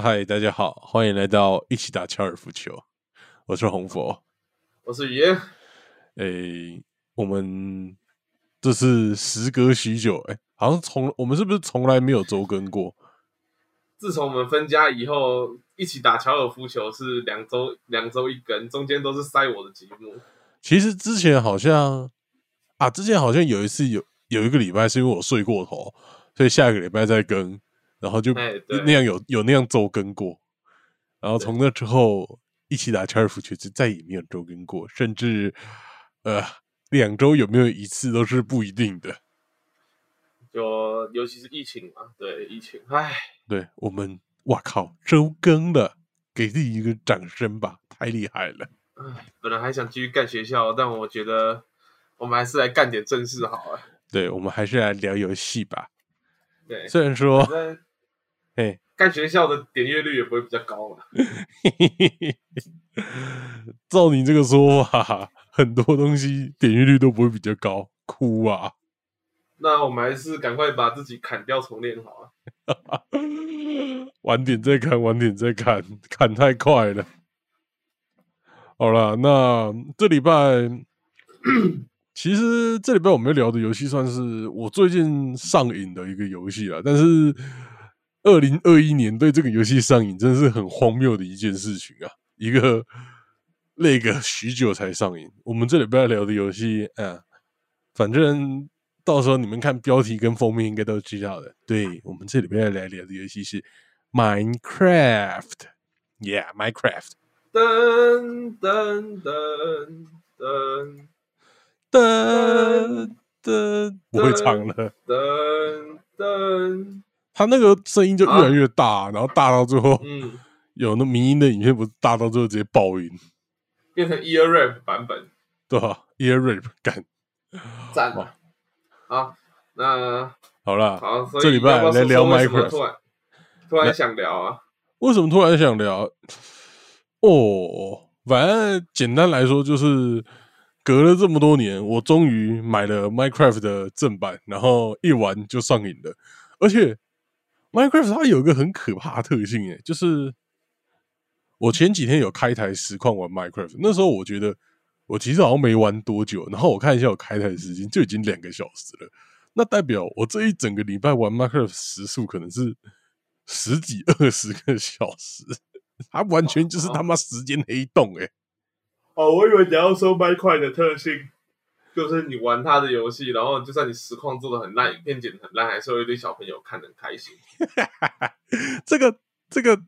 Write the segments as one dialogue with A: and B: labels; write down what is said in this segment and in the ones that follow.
A: 嗨，大家好，欢迎来到一起打高尔夫球。我是红佛，
B: 我是雨嫣。
A: 诶，我们这是时隔许久，哎，好像从我们是不是从来没有周更过？
B: 自从我们分家以后，一起打高尔夫球是两周两周一更，中间都是塞我的节目。
A: 其实之前好像啊，之前好像有一次有有一个礼拜是因为我睡过头，所以下一个礼拜再更。然后就那样有有那样周更过，然后从那之后一起打高尔夫球就再也没有周更过，甚至呃两周有没有一次都是不一定的。
B: 就尤其是疫情嘛，对疫情，唉，
A: 对我们，哇靠，周更了，给自己一个掌声吧，太厉害了。
B: 唉，本来还想继续干学校，但我觉得我们还是来干点正事好了。
A: 对，我们还是来聊游戏吧。
B: 对，
A: 虽然说。哎，
B: 干学校的点阅率也不会比较高嘛？
A: 照你这个说法，很多东西点阅率都不会比较高，哭啊！
B: 那我们还是赶快把自己砍掉重练好
A: 了。晚点再看，晚点再砍，砍太快了。好了，那这礼拜其实这礼拜我们聊的游戏算是我最近上瘾的一个游戏了，但是。二零二一年对这个游戏上瘾，真的是很荒谬的一件事情啊！一个那个许久才上瘾。我们这里不要聊的游戏，啊，反正到时候你们看标题跟封面应该都知道的。对我们这里边要来聊的游戏是 Minecraft，Yeah，Minecraft。
B: 噔噔噔噔
A: 噔噔，不会唱了。
B: 噔噔。
A: 他那个声音就越来越大，然后大到最后，嗯，有那迷音的影片，不是大到最后直接爆音，
B: 变成 ear rap 版本，
A: 对吧？ear rap 感，
B: 赞嘛！好，那
A: 好了，
B: 好，
A: 这礼拜来聊 Minecraft，
B: 突然突然想聊啊？
A: 为什么突然想聊？哦，反正简单来说，就是隔了这么多年，我终于买了 Minecraft 的正版，然后一玩就上瘾了，而且。Minecraft 它有一个很可怕的特性，哎，就是我前几天有开台实况玩 Minecraft，那时候我觉得我其实好像没玩多久，然后我看一下我开台的时间就已经两个小时了，那代表我这一整个礼拜玩 Minecraft 时速可能是十几二十个小时，它完全就是他妈时间黑洞，哎，
B: 哦，我以为你要说 Minecraft 的特性。就是你玩他的游戏，然后就算你实况做的很烂，影片剪的很烂，还是有一堆小朋友看的很开心。
A: 这 个这个，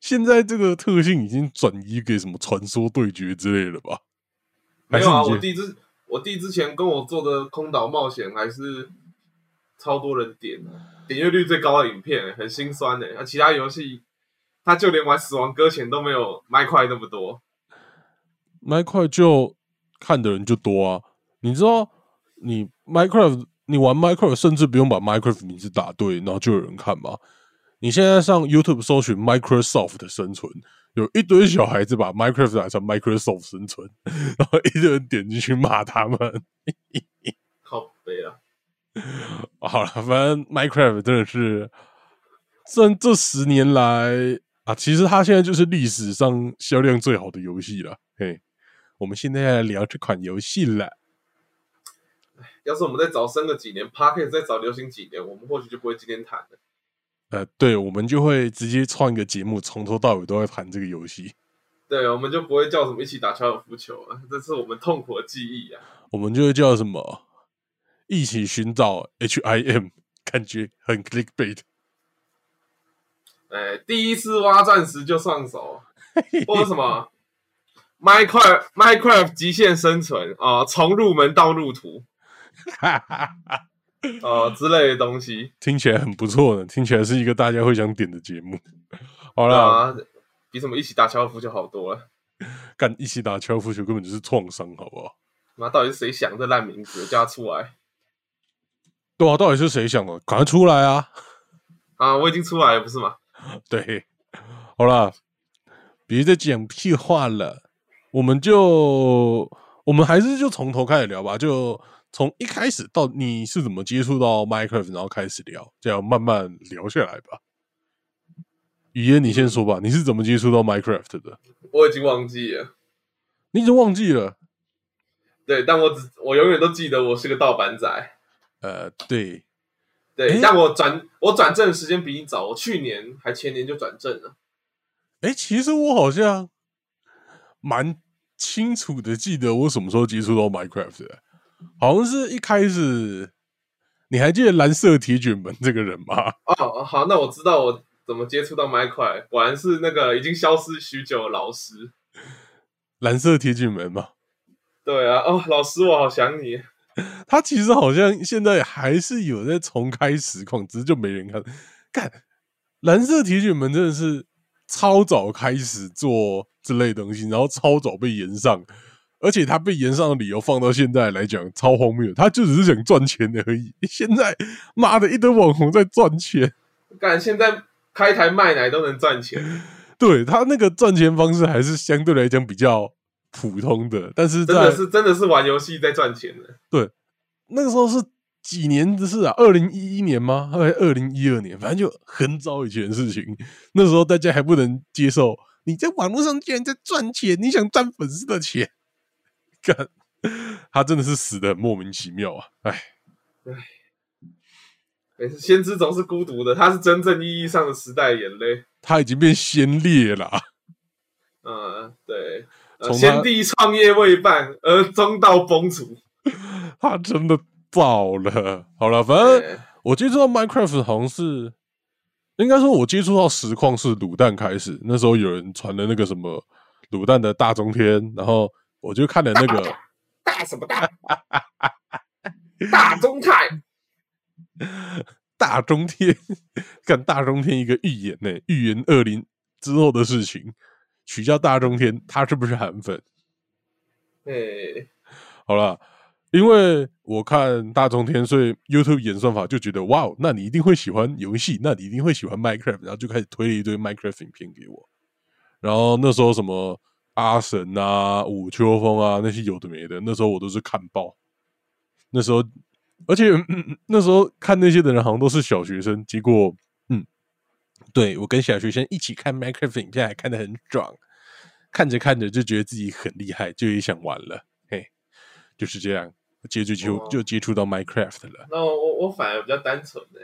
A: 现在这个特性已经转移给什么传说对决之类的吧？
B: 没有啊，我弟之我弟之前跟我做的空岛冒险还是超多人点，点阅率最高的影片，很心酸的。那其他游戏，他就连玩死亡搁浅都没有麦块那么多，
A: 麦块就看的人就多啊。你知道，你 Minecraft，你玩 Minecraft，甚至不用把 Minecraft 名字打对，然后就有人看吗？你现在上 YouTube 搜寻 Microsoft 的生存，有一堆小孩子把 Minecraft 打成 Microsoft 生存，然后一堆人点进去骂他们。
B: 靠背啊！
A: 好了，反正 Minecraft 真的是这这十年来啊，其实它现在就是历史上销量最好的游戏了。嘿，我们现在来聊这款游戏了。
B: 要是我们再早生个几年 p a r k e t 再早流行几年，我们或许就不会今天谈了。
A: 呃，对，我们就会直接创一个节目，从头到尾都在谈这个游戏。
B: 对，我们就不会叫什么一起打高尔夫球了，这是我们痛苦的记忆啊。
A: 我们就会叫什么一起寻找 HIM，感觉很 clickbait。
B: 哎，第一次挖钻石就上手，或者什么 Minecraft Minecraft 极限生存啊，从入门到路途。哈哈哈哦，之类的东西
A: 听起来很不错的，听起来是一个大家会想点的节目。好了，
B: 比什么一起打高尔夫球好多了。
A: 干一起打高尔夫球根本就是创伤，好不好？
B: 那到底是谁想这烂名字叫他出来？
A: 对啊，到底是谁想的？赶快出来啊！
B: 啊，我已经出来了，不是吗？
A: 对，好了，别再讲屁话了，我们就我们还是就从头开始聊吧，就。从一开始到你是怎么接触到 Minecraft，然后开始聊，这样慢慢聊下来吧。语言你先说吧，你是怎么接触到 Minecraft 的？
B: 我已经忘记了，
A: 你已经忘记了？
B: 对，但我只我永远都记得我是个盗版仔。
A: 呃，对，
B: 对，但我转我转正的时间比你早，我去年还前年就转正了。
A: 哎，其实我好像蛮清楚的记得我什么时候接触到 Minecraft 的，好像是一开始。你还记得蓝色铁卷门这个人吗？
B: 哦，好，那我知道我怎么接触到 Minecraft，果然是那个已经消失许久的老师。
A: 蓝色铁卷门吗？
B: 对啊，哦，老师，我好想你。
A: 他其实好像现在还是有在重开实况，只是就没人看。看蓝色铁卷门真的是超早开始做这类东西，然后超早被延上。而且他被延上的理由放到现在来讲超荒谬，他就只是想赚钱而已。现在妈的一堆网红在赚钱，
B: 干现在开台卖奶都能赚钱。
A: 对他那个赚钱方式还是相对来讲比较普通的，但是
B: 真的是真的是玩游戏在赚钱的。
A: 对，那个时候是几年的事啊？二零一一年吗？还是二零一二年？反正就很早以前的事情。那时候大家还不能接受你在网络上竟然在赚钱，你想赚粉丝的钱。干，他真的是死的很莫名其妙啊！哎，
B: 哎，先知总是孤独的，他是真正意义上的时代眼泪。
A: 他已经变先烈了。
B: 嗯，对，先帝创业未半而中道崩殂，
A: 他真的爆了。好了，反正我接触到 Minecraft 好像是，应该说我接触到实况是卤蛋开始，那时候有人传的那个什么卤蛋的大中天，然后。我就看了那个
B: 大什么大大中泰
A: 大中天，看大中天一个预言呢，预言二零之后的事情，取消大中天，他是不是韩粉？
B: 哎，
A: 好了，因为我看大中天，所以 YouTube 演算法就觉得哇，那你一定会喜欢游戏，那你一定会喜欢 Minecraft，然后就开始推了一堆 Minecraft 影片给我，然后那时候什么。阿神啊，武秋风啊，那些有的没的，那时候我都是看报。那时候，而且那时候看那些的人好像都是小学生。结果，嗯，对我跟小学生一起看 Minecraft 影片，还看得很爽。看着看着就觉得自己很厉害，就也想玩了。嘿，就是这样，接着就就接触到 Minecraft 了。
B: 那我我反而比较单纯的。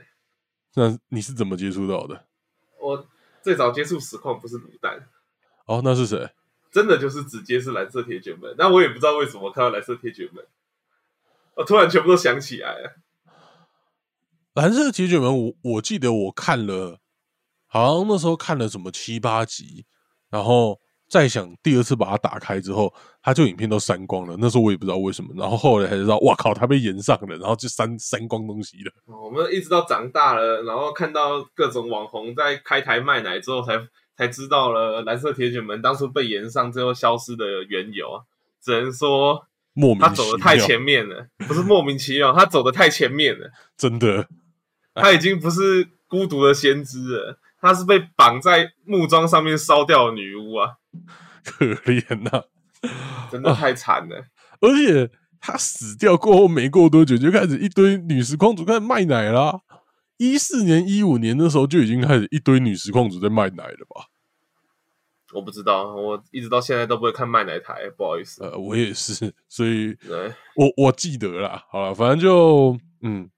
A: 那你是怎么接触到的？
B: 我最早接触实况不是卤蛋。
A: 哦，那是谁？
B: 真的就是直接是蓝色铁卷门，那我也不知道为什么看到蓝色铁卷门，我突然全部都想起来了。
A: 蓝色铁卷门，我我记得我看了，好像那时候看了什么七八集，然后再想第二次把它打开之后，它就影片都删光了。那时候我也不知道为什么，然后后来才知道，哇靠，它被延上了，然后就删删光东西了。
B: 我们一直到长大了，然后看到各种网红在开台卖奶之后才。才知道了蓝色铁卷门当初被延上最后消失的缘由啊，只能说
A: 莫名
B: 他走的太前面了，不是莫名其妙，他走的太前面了，
A: 真的，
B: 他已经不是孤独的先知了，他是被绑在木桩上面烧掉的女巫啊，
A: 可怜呐，
B: 真的太惨了，
A: 而且他死掉过后没过多久，就开始一堆女实况主开始卖奶啦。一四年、一五年的时候就已经开始一堆女实况主在卖奶了吧？
B: 我不知道，我一直到现在都不会看卖奶台，不好意思。
A: 呃，我也是，所以 我我记得啦。好了，反正就嗯，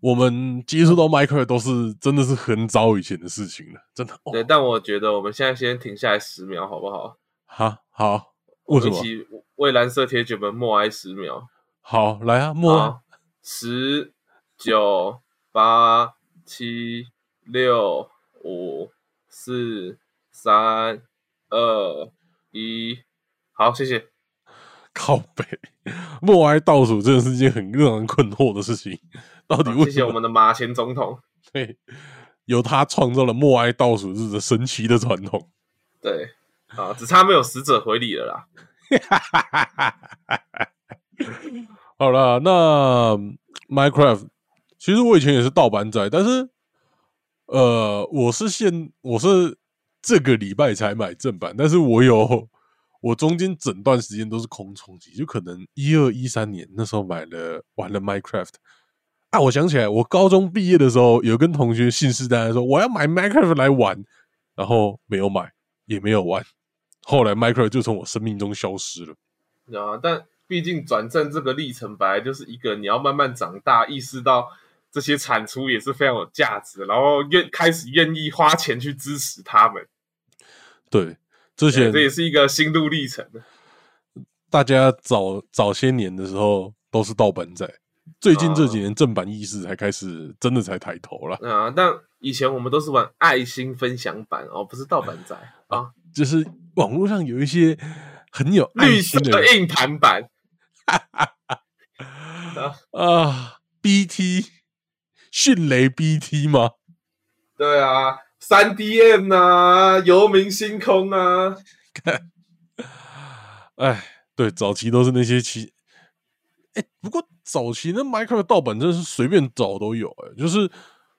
A: 我们接触到麦克都是真的是很早以前的事情了，真的。
B: 对，但我觉得我们现在先停下来十秒，好不好？
A: 好，好，为什么？
B: 一起为蓝色铁卷门默哀十秒。
A: 好，来啊，默
B: 十。九八七六五四三二一，好，谢谢。
A: 靠背，默哀倒数真的是一件很让人困惑的事情。到底为
B: 谢谢我们的马前总统，
A: 对，由他创造了默哀倒数日的神奇的传统。
B: 对，啊，只差没有死者回礼了啦。
A: 好了，那 Minecraft。其实我以前也是盗版仔，但是，呃，我是现我是这个礼拜才买正版，但是我有 我中间整段时间都是空充机，就可能一二一三年那时候买了玩了 Minecraft 啊，我想起来，我高中毕业的时候，有跟同学信誓旦旦说我要买 Minecraft 来玩，然后没有买，也没有玩。后来 Minecraft 就从我生命中消失了。
B: 啊，但毕竟转正这个历程本来就是一个你要慢慢长大，意识到这些产出也是非常有价值，然后愿开始愿意花钱去支持他们。
A: 对，这些
B: 这也是一个心路历程。
A: 大家早早些年的时候都是盗版仔，最近这几年正版意识才开始真的才抬头了。
B: 啊，但以前我们都是玩爱心分享版哦，不是盗版仔啊，
A: 就是网络上有一些很有
B: 爱心的硬盘版。
A: 啊，BT 迅雷 BT 吗？
B: 对啊，三 DM 啊，游民星空啊，
A: 哎。对，早期都是那些奇，哎，不过早期那 Minecraft 盗版真的是随便找都有，哎，就是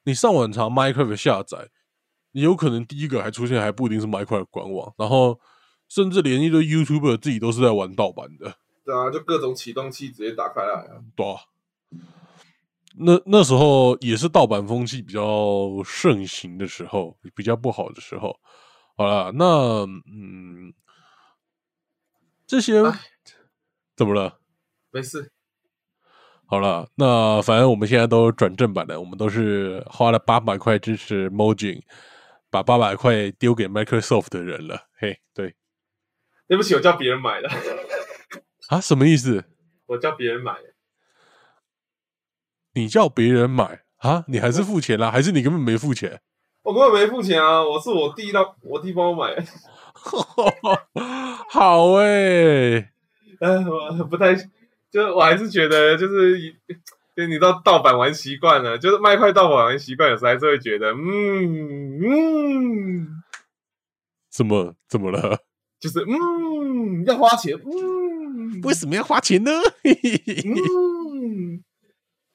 A: 你上网查 Minecraft 下载，你有可能第一个还出现还不一定是 Minecraft 官网，然后甚至连一堆 YouTuber 自己都是在玩盗版的。
B: 对啊，就各种启动器直接打开来啊。
A: 对啊，那那时候也是盗版风气比较盛行的时候，比较不好的时候。好了，那嗯。这些怎么了？
B: 没事。
A: 好了，那反正我们现在都转正版了，我们都是花了八百块支持 Mojang，把八百块丢给 Microsoft 的人了。嘿，对，
B: 对不起，我叫别人买的。
A: 啊？什么意思？
B: 我叫别人买。
A: 你叫别人买啊？你还是付钱啦？还是你根本没付钱？
B: 我根本没付钱啊！我是我弟让我弟帮我买。
A: 好哎，
B: 嗯，我不太，就是我还是觉得，就是就你到盗版玩习惯了，就是麦块盗版玩习惯，有时候还是会觉得，嗯嗯，
A: 怎么怎么了？
B: 就是嗯，要花钱，嗯，
A: 为什么要花钱呢？
B: 嗯，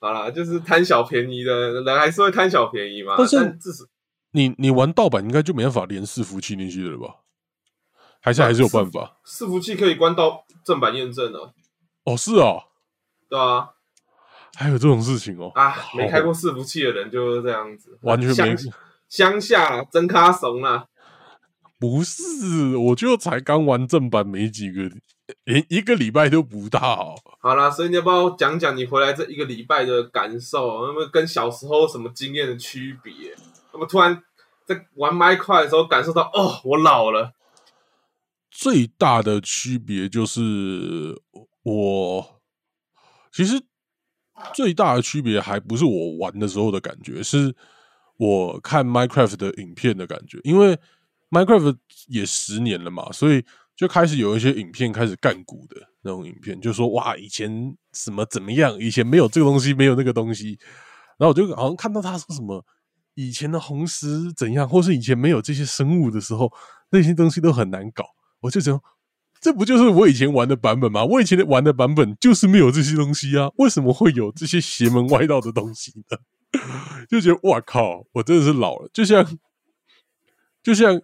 B: 好啦，就是贪小便宜的人还是会贪小便宜嘛。但是，至少
A: 你你玩盗版应该就没办法连伺服器进去了吧？还是还是有办法，
B: 伺服器可以关到正版验证的。
A: 哦，是啊，
B: 对啊，
A: 还有这种事情哦。
B: 啊，没开过伺服器的人就是这样子，
A: 完全没
B: 乡下真卡怂啊。
A: 不是，我就才刚玩正版没几个，连一个礼拜都不到。
B: 好啦，所以你要不要讲讲你回来这一个礼拜的感受？那么跟小时候什么经验的区别？那么突然在玩麦块的时候感受到，哦，我老了。
A: 最大的区别就是，我其实最大的区别还不是我玩的时候的感觉，是我看 Minecraft 的影片的感觉。因为 Minecraft 也十年了嘛，所以就开始有一些影片开始干股的那种影片，就说哇，以前什么怎么样，以前没有这个东西，没有那个东西。然后我就好像看到他说什么以前的红石怎样，或是以前没有这些生物的时候，那些东西都很难搞。我就想，这不就是我以前玩的版本吗？我以前玩的版本就是没有这些东西啊，为什么会有这些邪门歪道的东西呢？就觉得哇靠，我真的是老了。就像，就像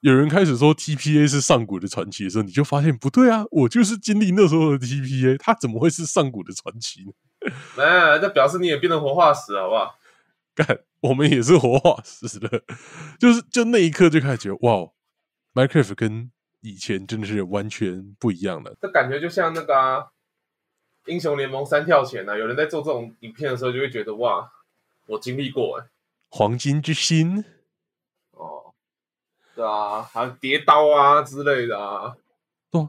A: 有人开始说 TPA 是上古的传奇的时候，你就发现不对啊，我就是经历那时候的 TPA，它怎么会是上古的传奇呢？
B: 哎，这表示你也变成活化石，好不好？
A: 干，我们也是活化石的，就是就那一刻就开始觉得哇，Minecraft 跟以前真的是完全不一样了，
B: 这感觉就像那个英雄联盟三跳前啊，有人在做这种影片的时候，就会觉得哇，我经历过哎，
A: 黄金之心
B: 哦，对啊，还有叠刀啊之类的啊，
A: 哦，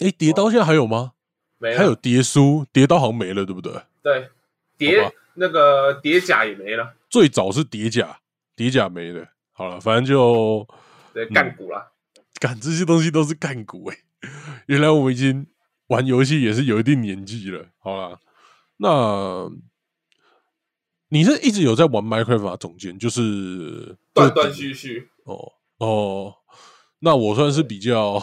A: 哎，叠刀现在还有吗？
B: 没，
A: 还有叠书，叠刀好像没了，对不对？
B: 对，叠那个叠甲也没了，
A: 最早是叠甲，叠甲没了，好了，反正就
B: 对干股了。
A: 干这些东西都是干股哎！原来我们已经玩游戏也是有一定年纪了。好了，那你是一直有在玩 Minecraft 总监，就是
B: 断断续续
A: 哦哦。那我算是比较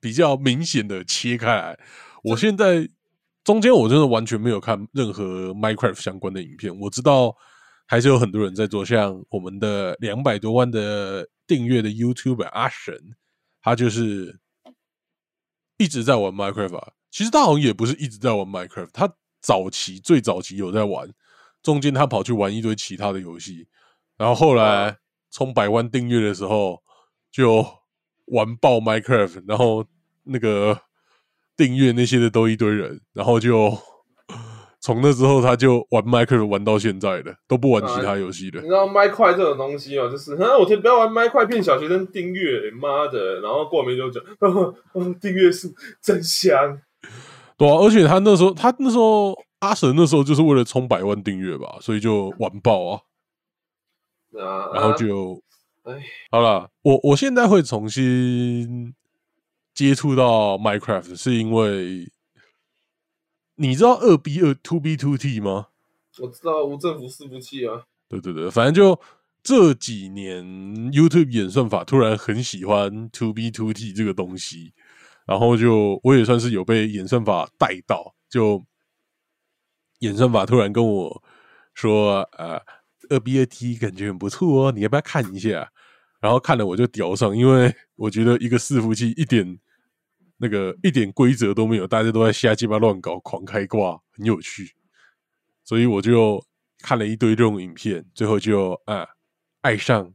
A: 比较明显的切开来。我现在中间我真的完全没有看任何 Minecraft 相关的影片。我知道还是有很多人在做，像我们的两百多万的订阅的 YouTube 阿神。他就是一直在玩 Minecraft，其实他好像也不是一直在玩 Minecraft，他早期最早期有在玩，中间他跑去玩一堆其他的游戏，然后后来冲百万订阅的时候就玩爆 Minecraft，然后那个订阅那些的都一堆人，然后就。从那之后，他就玩 Minecraft 玩到现在的，都不玩其他游戏的。
B: 你知道麦块这种东西哦，就是，啊，我天，不要玩麦块骗小学生订阅，妈的！然后过没多久，订阅数真香。
A: 对啊，而且他那时候，他那时候阿神那时候就是为了冲百万订阅吧，所以就完爆啊。
B: 啊，
A: 然后就，哎，好了，我我现在会重新接触到 Minecraft，是因为。你知道二 B 二 Two B Two T 吗？
B: 我知道无政府伺服器啊。
A: 对对对，反正就这几年 YouTube 演算法突然很喜欢 Two B Two T 这个东西，然后就我也算是有被演算法带到，就演算法突然跟我说：“呃，二 B 二 T 感觉很不错哦，你要不要看一下？”然后看了我就屌上，因为我觉得一个伺服器一点。那个一点规则都没有，大家都在瞎鸡巴乱搞，狂开挂，很有趣。所以我就看了一堆这种影片，最后就啊爱上，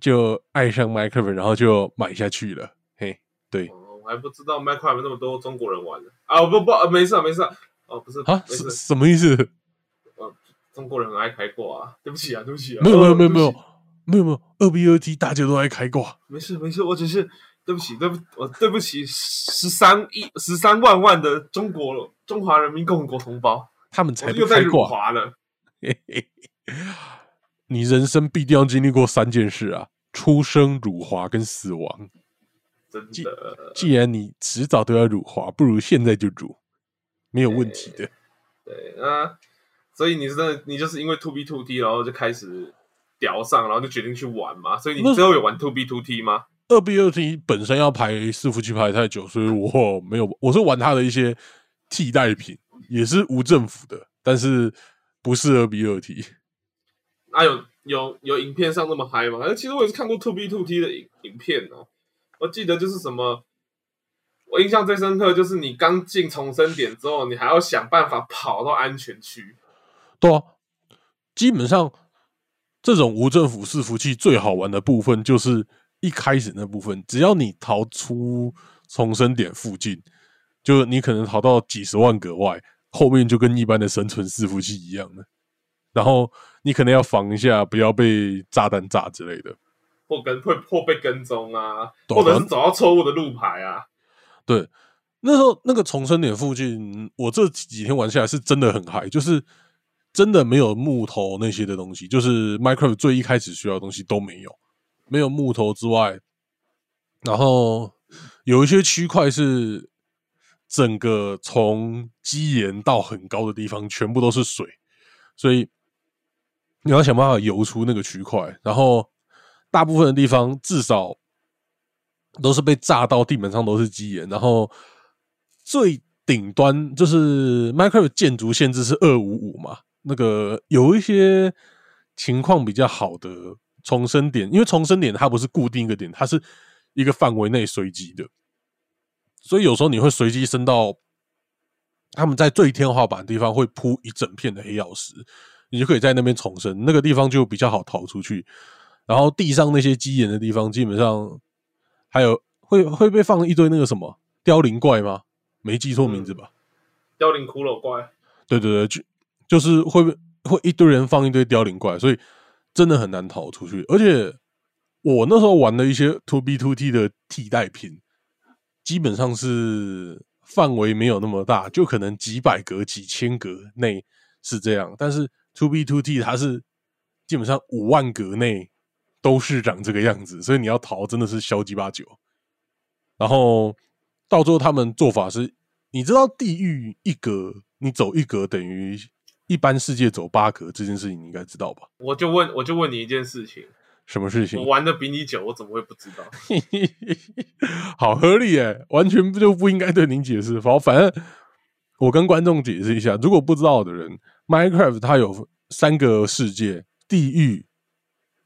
A: 就爱上 Minecraft，然后就买下去了。嘿，对，哦
B: 我还不知道 Minecraft 那么多中国人玩的啊！不不，没事没事，哦，不是
A: 啊，什什么意思？
B: 呃，中国人很爱开挂啊！对不起啊，对不起啊，
A: 没有没有没有没有没有没有二 B 二 T，大家都爱开挂。
B: 没事没事，我只是。对不起，对不，我对不起十三亿、十三万万的中国中华人民共和国同胞，
A: 他们才
B: 又在辱华了。
A: 你人生必定要经历过三件事啊：出生、辱华跟死亡。
B: 真的，
A: 既然你迟早都要辱华，不如现在就辱，没有问题的。
B: 对啊，所以你是真的，你就是因为 two B two T，然后就开始屌上，然后就决定去玩嘛。所以你最后有玩 two B two T 吗？
A: 二 B 二 T 本身要排伺服器排太久，所以我没有，我是玩它的一些替代品，也是无政府的，但是不是二 B 二 T。
B: 啊，有有有影片上那么嗨吗？反正其实我也是看过 Two B Two T 的影影片哦。我记得就是什么，我印象最深刻就是你刚进重生点之后，你还要想办法跑到安全区。
A: 对啊，基本上这种无政府伺服器最好玩的部分就是。一开始那部分，只要你逃出重生点附近，就你可能逃到几十万格外，后面就跟一般的生存伺服器一样的。然后你可能要防一下，不要被炸弹炸之类的，
B: 或跟会或被跟踪啊，或者是走到错误的路牌啊。
A: 对，那时候那个重生点附近，我这几天玩下来是真的很嗨，就是真的没有木头那些的东西，就是 Minecraft 最一开始需要的东西都没有。没有木头之外，然后有一些区块是整个从基岩到很高的地方全部都是水，所以你要想办法游出那个区块。然后大部分的地方至少都是被炸到地板上都是基岩。然后最顶端就是 Minecraft 建筑限制是二五五嘛，那个有一些情况比较好的。重生点，因为重生点它不是固定一个点，它是一个范围内随机的，所以有时候你会随机升到他们在最天花板的地方会铺一整片的黑曜石，你就可以在那边重生，那个地方就比较好逃出去。然后地上那些基岩的地方，基本上还有会会被放一堆那个什么凋零怪吗？没记错名字吧？
B: 凋零骷髅怪。
A: 对对对，就就是会会一堆人放一堆凋零怪，所以。真的很难逃出去，而且我那时候玩的一些 Two B Two T 的替代品，基本上是范围没有那么大，就可能几百格、几千格内是这样。但是 Two B Two T 它是基本上五万格内都是长这个样子，所以你要逃真的是消极八九。然后到最后他们做法是，你知道地狱一格，你走一格等于。一般世界走八格这件事情你应该知道吧？
B: 我就问，我就问你一件事情，
A: 什么事情？
B: 我玩的比你久，我怎么会不知道？
A: 好合理诶，完全不就不应该对您解释。好，反正我跟观众解释一下，如果不知道的人，Minecraft 它有三个世界：地狱、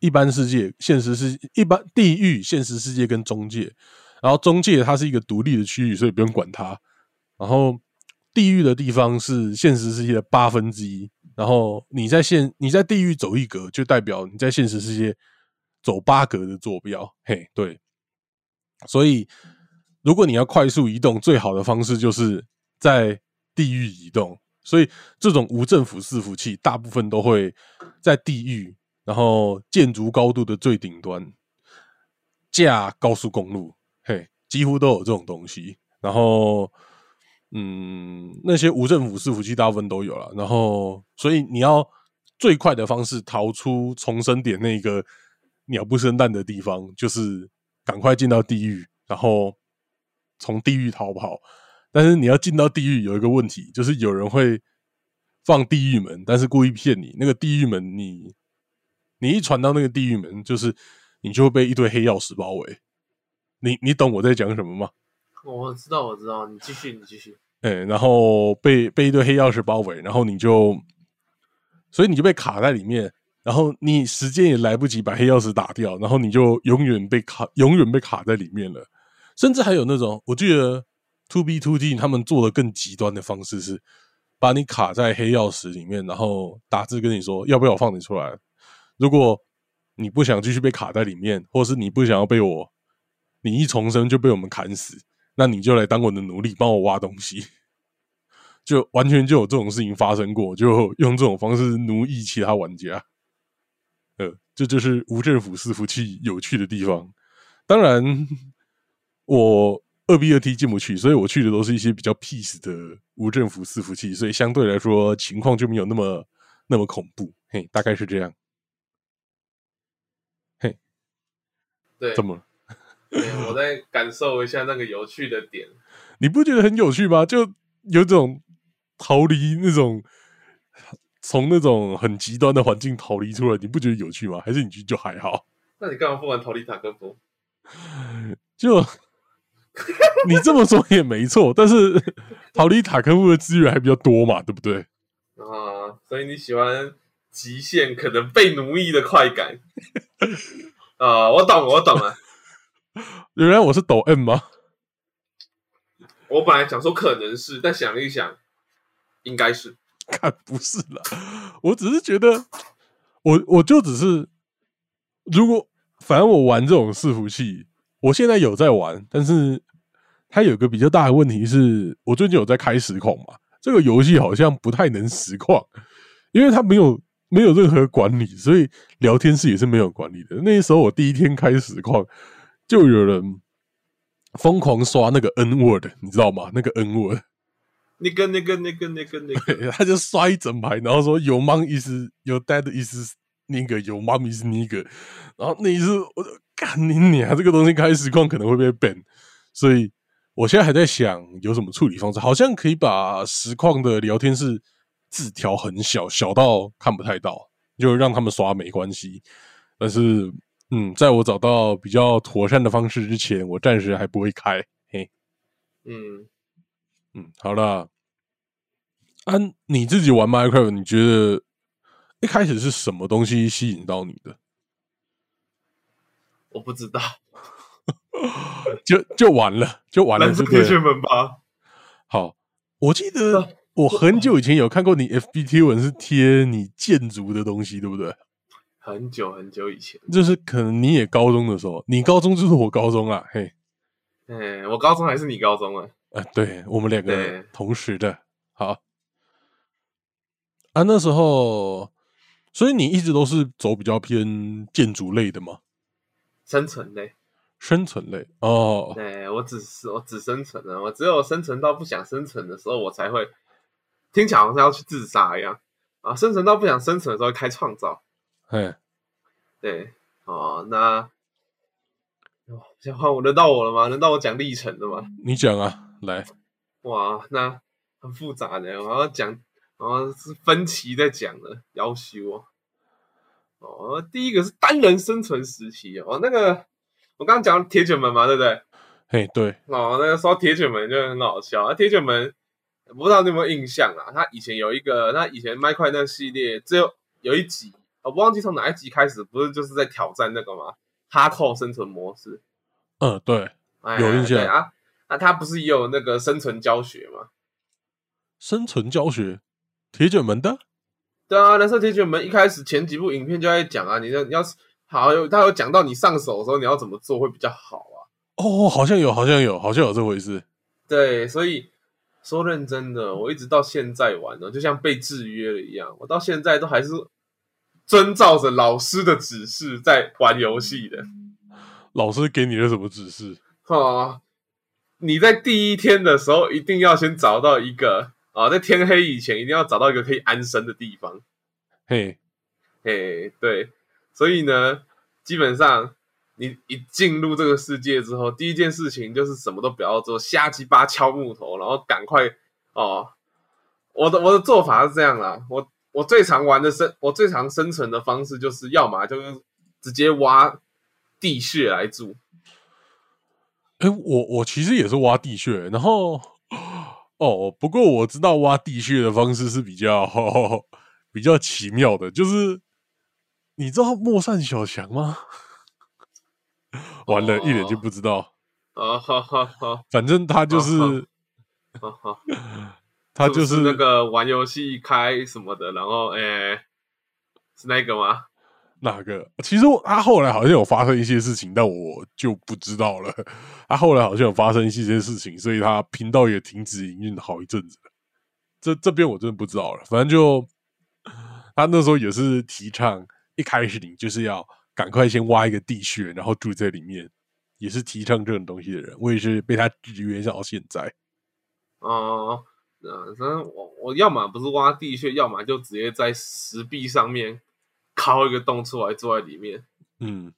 A: 一般世界、现实世一般地狱、现实世界跟中介。然后中介它是一个独立的区域，所以不用管它。然后地狱的地方是现实世界的八分之一，然后你在现你在地狱走一格，就代表你在现实世界走八格的坐标。嘿，对，所以如果你要快速移动，最好的方式就是在地狱移动。所以这种无政府伺服器，大部分都会在地狱，然后建筑高度的最顶端架高速公路，嘿，几乎都有这种东西。然后，嗯，那些无政府伺服器大部分都有了。然后，所以你要最快的方式逃出重生点那个鸟不生蛋的地方，就是赶快进到地狱，然后从地狱逃跑。但是你要进到地狱，有一个问题，就是有人会放地狱门，但是故意骗你。那个地狱门，你你一传到那个地狱门，就是你就会被一堆黑曜石包围。你你懂我在讲什么吗？
B: 我知道，我知道。你继续，你继续。
A: 哎，然后被被一堆黑曜石包围，然后你就，所以你就被卡在里面，然后你时间也来不及把黑曜石打掉，然后你就永远被卡，永远被卡在里面了。甚至还有那种，我记得。Two B Two D，他们做的更极端的方式是把你卡在黑曜石里面，然后打字跟你说要不要我放你出来。如果你不想继续被卡在里面，或是你不想要被我，你一重生就被我们砍死，那你就来当我的奴隶，帮我挖东西。就完全就有这种事情发生过，就用这种方式奴役其他玩家。呃，这就是无政府伺服器有趣的地方。当然，我。二 B 二 T 进不去，所以我去的都是一些比较 peace 的无政府伺服器，所以相对来说情况就没有那么那么恐怖。嘿，大概是这样。嘿，
B: 对，
A: 怎么了？
B: 我在感受一下那个有趣的点。
A: 你不觉得很有趣吗？就有种逃离那种从那种很极端的环境逃离出来，你不觉得有趣吗？还是你就就还好？
B: 那你干嘛不玩逃离塔科夫？
A: 就。你这么说也没错，但是逃离塔科夫的资源还比较多嘛，对不对？
B: 啊，所以你喜欢极限可能被奴役的快感啊？我懂，我懂了。
A: 原来我是抖 M 吗？
B: 我本来想说可能是，但想一想，应该是。
A: 看不是了，我只是觉得，我我就只是，如果反正我玩这种伺服器，我现在有在玩，但是。它有个比较大的问题是，我最近有在开实况嘛，这个游戏好像不太能实况，因为它没有没有任何管理，所以聊天室也是没有管理的。那时候我第一天开实况，就有人疯狂刷那个 N word，你知道吗？那个 N word，
B: 那个那个那个那个那个，
A: 他就刷一整排，然后说有 mom is 有 dad is 那个有 mom is 那个，然后那一次我就干你娘，这个东西开实况可能会被 ban，所以。我现在还在想有什么处理方式，好像可以把实况的聊天室字条很小，小到看不太到，就让他们刷没关系。但是，嗯，在我找到比较妥善的方式之前，我暂时还不会开。嘿，嗯嗯，好了，安，你自己玩 Minecraft，你觉得一开始是什么东西吸引到你的？
B: 我不知道。
A: 就就完了，就完了，是
B: 铁血门吧？
A: 好，我记得我很久以前有看过你 FB 贴文，是贴你建筑的东西，对不对？
B: 很久很久以前，
A: 就是可能你也高中的时候，你高中就是我高中啊，嘿，
B: 哎，我高中还是你高中啊？
A: 啊，对，我们两个同时的，好啊，那时候，所以你一直都是走比较偏建筑类的吗？
B: 生存类。
A: 生存类哦，
B: 对我只是我只生存了，我只有生存到不想生存的时候，我才会听起来好像要去自杀一样啊！生存到不想生存的时候开创造，
A: 哎，
B: 对，哦，那现在我轮到我了吗？轮到我讲历程了吗？
A: 你讲啊，来，
B: 哇，那很复杂的，我要讲，哦，是分歧在讲的，要修哦，哦，第一个是单人生存时期哦，那个。我刚刚讲铁卷门嘛，对不对？
A: 嘿，对。
B: 哦，那个说铁卷门就很好笑啊。铁卷门不知道你有没有印象啊？他以前有一个，他以前麦块那系列只有有一集，我忘记从哪一集开始，不是就是在挑战那个吗？哈扣生存模式。
A: 嗯，对，有印象
B: 啊。那他不是也有那个生存教学吗？
A: 生存教学，铁卷门的。
B: 对啊，蓝色铁卷门一开始前几部影片就在讲啊，你要要是好有他有讲到你上手的时候你要怎么做会比较好啊。
A: 哦，好像有，好像有，好像有这回事。
B: 对，所以说认真的，我一直到现在玩呢，就像被制约了一样，我到现在都还是遵照着老师的指示在玩游戏的。
A: 老师给你的什么指示？
B: 啊，你在第一天的时候一定要先找到一个。啊，在天黑以前一定要找到一个可以安身的地方。
A: 嘿，
B: 嘿，对，所以呢，基本上你一进入这个世界之后，第一件事情就是什么都不要做，瞎鸡巴敲木头，然后赶快哦。我的我的做法是这样啦，我我最常玩的生，我最常生存的方式就是，要么就是直接挖地穴来住。
A: 哎，我我其实也是挖地穴，然后。哦，不过我知道挖地穴的方式是比较比较奇妙的，就是你知道莫善小强吗？完了，一脸就不知道。
B: 啊哈哈哈！
A: 反正他就是，
B: 哈哈，
A: 他就是
B: 那个玩游戏开什么的，然后诶，是那个吗？
A: 哪个？其实他后来好像有发生一些事情，但我就不知道了。他后来好像有发生一些事情，所以他频道也停止营运好一阵子了。这这边我真的不知道了。反正就他那时候也是提倡，一开始你就是要赶快先挖一个地穴，然后住在里面，也是提倡这种东西的人。我也是被他制约到现在。
B: 哦，那反正我我要么不是挖地穴，要么就直接在石壁上面。掏一个洞出来，坐在里面。
A: 嗯，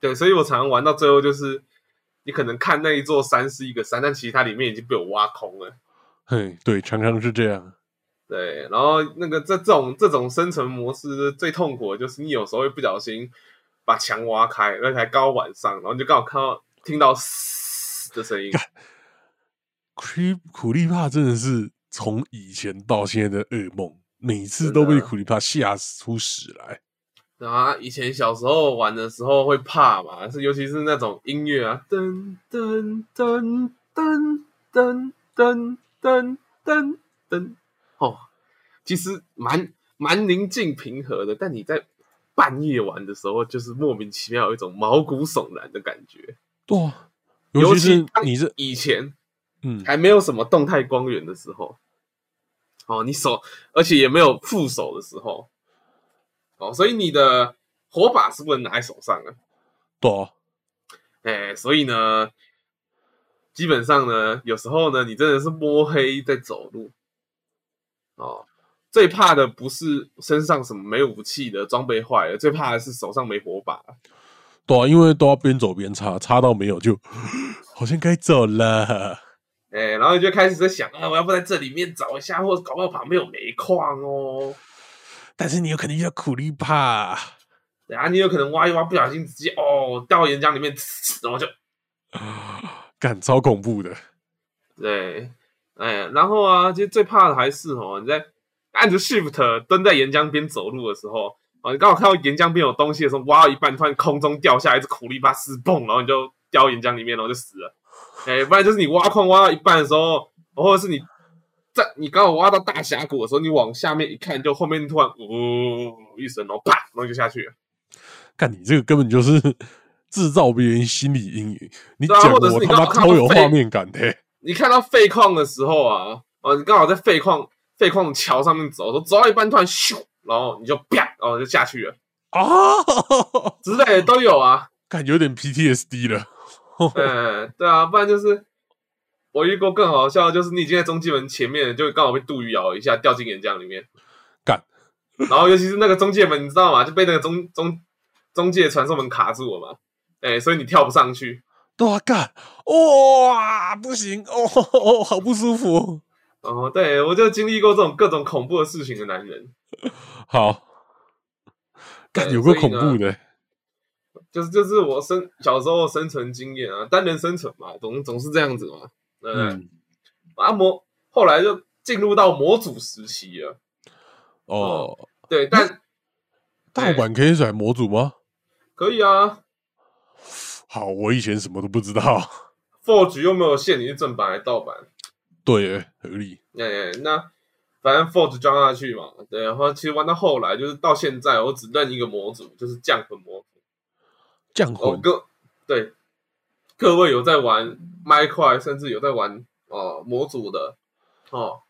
B: 对，所以我常常玩到最后，就是你可能看那一座山是一个山，但其实它里面已经被我挖空了。
A: 嘿，对，常常是这样。
B: 对，然后那个这这种这种生存模式最痛苦的就是你有时候会不小心把墙挖开，那才刚晚上，然后你就刚好看到听到嘶的声音。
A: 苦苦力怕真的是从以前到现在的噩梦，每次都被苦力怕吓出屎来。
B: 啊，以前小时候玩的时候会怕嘛，是尤其是那种音乐啊，噔噔噔噔噔噔噔噔噔，哦，其实蛮蛮宁静平和的，但你在半夜玩的时候，就是莫名其妙有一种毛骨悚然的感觉。
A: 哇，尤其是你是
B: 以前，
A: 嗯，
B: 还没有什么动态光源的时候，哦，你手，而且也没有副手的时候。哦，所以你的火把是不能拿在手上的，
A: 对，
B: 哎，所以呢，基本上呢，有时候呢，你真的是摸黑在走路，哦，最怕的不是身上什么没武器的装备坏了，最怕的是手上没火把，
A: 对，因为都要边走边擦，擦到没有就 好像该走了，
B: 哎，然后你就开始在想啊，我要不在这里面找一下，或者搞不好旁边有煤矿哦。
A: 但是你有可能遇到苦力怕，
B: 对啊，你有可能挖一挖，不小心直接哦掉岩浆里面，然后就，
A: 感超恐怖的。
B: 对，哎，然后啊，其实最怕的还是哦，你在按着 Shift 蹲在岩浆边走路的时候，哦，你刚好看到岩浆边有东西的时候，挖到一半，突然空中掉下一只苦力怕失蹦，然后你就掉岩浆里面，然后就死了。哎，不然就是你挖矿挖到一半的时候，或者是你。在你刚好挖到大峡谷的时候，你往下面一看，就后面突然呜一声，然后啪，然后就下去了。
A: 看你这个根本就是 制造别人心理阴影。你讲我他妈超有画面感的。
B: 你看到废矿的时候啊，哦，你刚好在废矿废矿桥上面走，走到一半突然咻，然后你就啪，然后就下去了啊，之类的都有啊。
A: 感觉有点 PTSD 了。
B: 嗯，对啊，不然就是。我遇过更好笑，就是你已经在中介门前面，就刚好被杜鱼咬一下，掉进岩浆里面，
A: 干。
B: 然后尤其是那个中介门，你知道吗？就被那个中中中介传送门卡住了嘛，哎，所以你跳不上去。
A: 哇干！哇，不行哦，好不舒服。
B: 哦，对我就经历过这种各种恐怖的事情的男人。
A: 好，干有个恐怖的，
B: 就是就是我生小时候生存经验啊，单人生存嘛，总总是这样子嘛。嗯，啊模后来就进入到模组时期了。
A: 哦，
B: 对，但
A: 盗版可以甩模组吗？
B: 可以啊。
A: 好，我以前什么都不知道。
B: Forge 又没有限你是正版还是盗版？
A: 对，合理。
B: 哎，那反正 Forge 装下去嘛，对，然后其实玩到后来，就是到现在，我只认一个模组，就是降魂模组。
A: 降魂，
B: 各对各位有在玩麦块，甚至有在玩哦模组的哦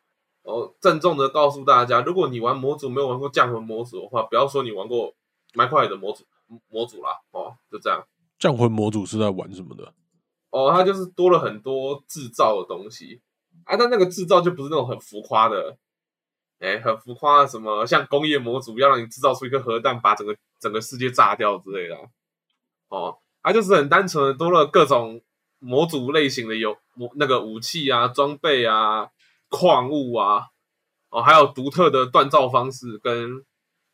B: 哦，郑重的告诉大家，如果你玩模组没有玩过降魂模组的话，不要说你玩过麦块的模组模组啦，哦，就这样。
A: 降魂模组是在玩什么的？
B: 哦，它就是多了很多制造的东西啊，但那个制造就不是那种很浮夸的，哎，很浮夸的什么，像工业模组要让你制造出一个核弹，把整个整个世界炸掉之类的。哦，它就是很单纯的多了各种模组类型的有模那个武器啊、装备啊、矿物啊，哦，还有独特的锻造方式跟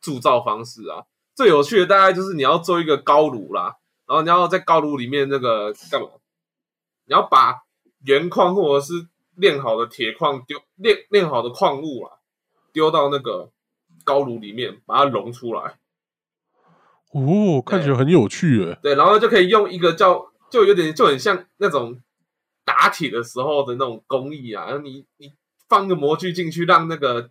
B: 铸造方式啊。最有趣的大概就是你要做一个高炉啦，然后你要在高炉里面那个干嘛？你要把原矿或者是炼好的铁矿丢炼炼好的矿物啊，丢到那个高炉里面，把它熔出来。
A: 哦，看起来很有趣诶。
B: 对，然后就可以用一个叫，就有点就很像那种打铁的时候的那种工艺啊。然后你你放个模具进去，让那个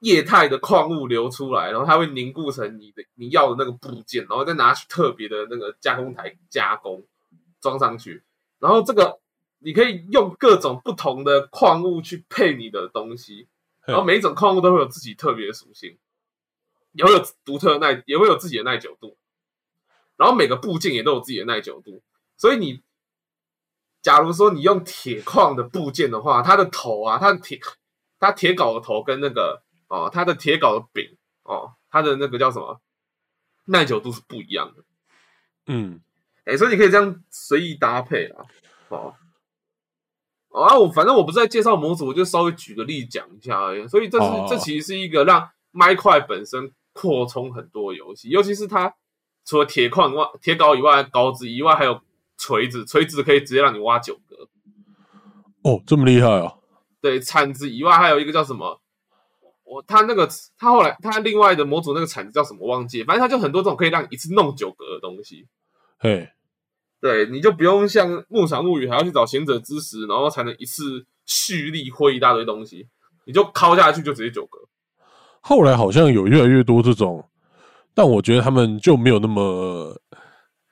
B: 液态的矿物流出来，然后它会凝固成你的你要的那个部件，然后再拿去特别的那个加工台加工装上去。然后这个你可以用各种不同的矿物去配你的东西，然后每一种矿物都会有自己特别的属性。也会有独特的耐，也会有自己的耐久度，然后每个部件也都有自己的耐久度。所以你，假如说你用铁矿的部件的话，它的头啊，它的铁，它铁镐的头跟那个哦，它的铁镐的柄哦，它的那个叫什么耐久度是不一样的。
A: 嗯，
B: 哎，所以你可以这样随意搭配啊。哦，啊，我反正我不是在介绍模组，我就稍微举个例讲一下而已。所以这是这其实是一个让麦块本身。扩充很多游戏，尤其是它除了铁矿外、铁镐以外，镐子以外还有锤子，锤子可以直接让你挖九格。
A: 哦，这么厉害啊！
B: 对，铲子以外还有一个叫什么？我他那个他后来他另外的模组那个铲子叫什么？忘记，反正他就很多种可以让你一次弄九格的东西。
A: 嘿，
B: 对，你就不用像牧场物语还要去找贤者之石，然后才能一次蓄力挥一大堆东西，你就敲下去就直接九格。
A: 后来好像有越来越多这种，但我觉得他们就没有那么，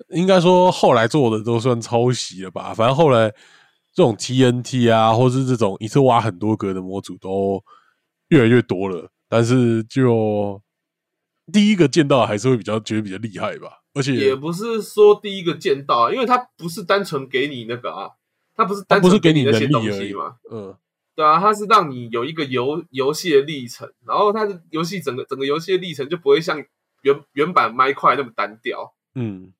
A: 应该说后来做的都算抄袭了吧。反正后来这种 TNT 啊，或是这种一次挖很多格的模组都越来越多了。但是就第一个见到还是会比较觉得比较厉害吧。而且
B: 也不是说第一个见到，因为它不是单纯给你那个啊，它不是单
A: 不是给
B: 你
A: 那
B: 些东
A: 西
B: 嘛，
A: 嗯。
B: 对啊，它是让你有一个游游戏的历程，然后它的游戏整个整个游戏的历程就不会像原原版麦块那么单调。
A: 嗯，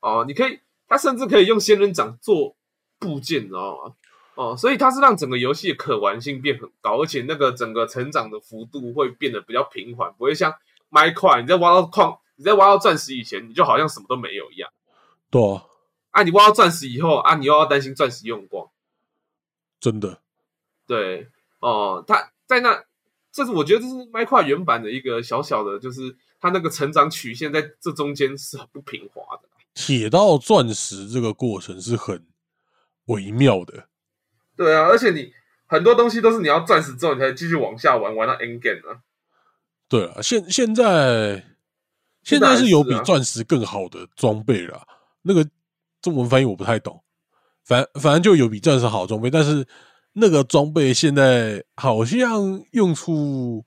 B: 哦，你可以，它甚至可以用仙人掌做部件，你知道吗？哦，所以它是让整个游戏的可玩性变很高，而且那个整个成长的幅度会变得比较平缓，不会像麦块，你在挖到矿，你在挖到钻石以前，你就好像什么都没有一样。
A: 对
B: 啊，你挖到钻石以后啊，你又要担心钻石用光，
A: 真的。
B: 对哦，他在那，这是我觉得这是麦块原版的一个小小的，就是他那个成长曲线在这中间是很不平滑的。
A: 铁到钻石这个过程是很微妙的。
B: 对啊，而且你很多东西都是你要钻石之后，你才继续往下玩，玩到 end game 啊。
A: 对啊，现现在现在是有比钻石更好的装备了。那个中文翻译我不太懂，反反正就有比钻石好装备，但是。那个装备现在好像用处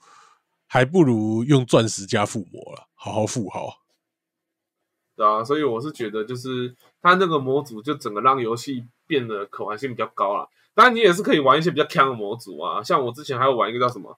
A: 还不如用钻石加附魔了，好好附好。
B: 对啊，所以我是觉得，就是它那个模组就整个让游戏变得可玩性比较高了。当然，你也是可以玩一些比较强的模组啊，像我之前还有玩一个叫什么，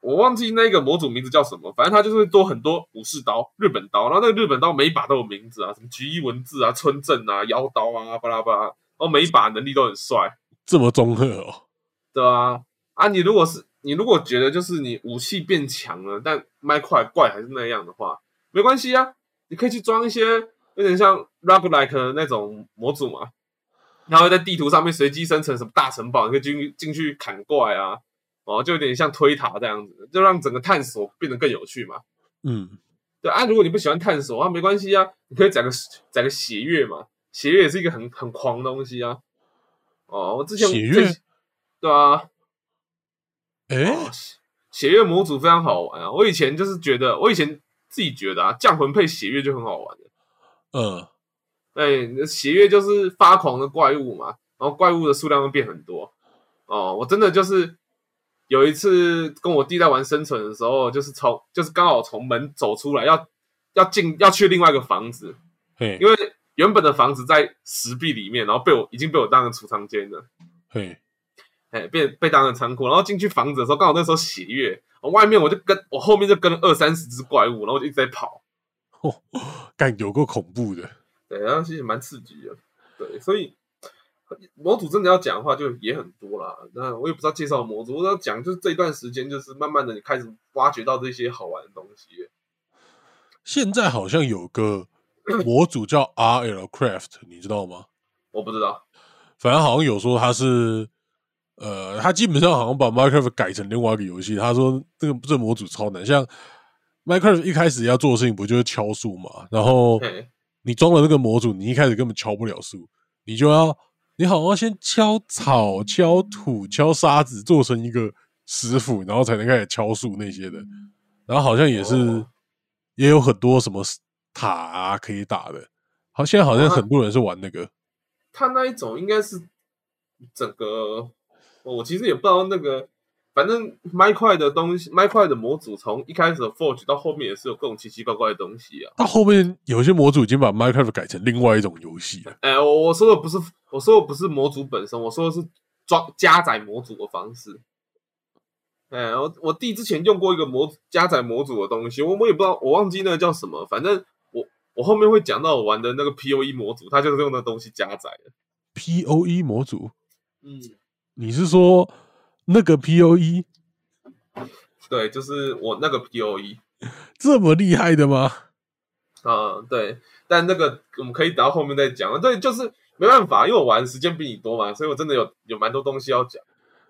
B: 我忘记那个模组名字叫什么，反正它就是多很多武士刀、日本刀，然后那个日本刀每一把都有名字啊，什么菊一文字啊、村镇啊、妖刀啊，巴拉巴拉，然后每一把能力都很帅。
A: 这么综合哦，
B: 对啊，啊，你如果是你如果觉得就是你武器变强了，但麦块怪还是那样的话，没关系啊，你可以去装一些有点像 rock like 那种模组嘛，然后在地图上面随机生成什么大城堡，你可以进进去砍怪啊，哦，就有点像推塔这样子，就让整个探索变得更有趣嘛。
A: 嗯，
B: 对啊，如果你不喜欢探索啊，没关系啊，你可以载个载个血月嘛，血月也是一个很很狂的东西啊。哦，我之前
A: 血月，
B: 对啊，
A: 哎，
B: 血月模组非常好玩啊！我以前就是觉得，我以前自己觉得啊，降魂配血月就很好玩的。
A: 嗯，
B: 哎，血月就是发狂的怪物嘛，然后怪物的数量会变很多。哦，我真的就是有一次跟我弟在玩生存的时候，就是从就是刚好从门走出来，要要进要去另外一个房子，因为原本的房子在石壁里面，然后被我已经被我当成储藏间了。
A: 嘿。
B: 哎，被被当成仓库，然后进去房子的时候，刚好那时候血月，外面我就跟我后面就跟了二三十只怪物，然后我就一直在跑，
A: 哦，感有够恐怖的，
B: 对，然后其实蛮刺激的，对，所以模组真的要讲的话，就也很多啦。那我也不知道介绍模组，我要讲就是这一段时间，就是慢慢的你开始挖掘到这些好玩的东西。
A: 现在好像有个 模组叫 R L Craft，你知道吗？
B: 我不知道，
A: 反正好像有说他是。呃，他基本上好像把 Minecraft 改成另外一个游戏。他说这个这模组超难，像 Minecraft 一开始要做的事情不就是敲树嘛？然后你装了那个模组，你一开始根本敲不了树，你就要你好像先敲草、敲土、敲沙子，做成一个石斧，然后才能开始敲树那些的。然后好像也是也有很多什么塔啊可以打的。好，现在好像很多人是玩那个。
B: 他那一种应该是整个。我其实也不知道那个，反正麦块的东西，麦块的模组从一开始的 Forge 到后面也是有各种奇奇怪怪的东西啊。
A: 到后面有些模组已经把 Minecraft 改成另外一种游戏了。
B: 哎，我我说的不是，我说的不是模组本身，我说的是装加载模组的方式。哎，我我弟之前用过一个模加载模组的东西，我我也不知道，我忘记那个叫什么。反正我我后面会讲到我玩的那个 POE 模组，它就是用那东西加载的
A: POE 模组。嗯。你是说那个 P O E？
B: 对，就是我那个 P O E，
A: 这么厉害的吗？
B: 啊，对，但那个我们可以等到后面再讲。对，就是没办法，因为我玩时间比你多嘛，所以我真的有有蛮多东西要讲。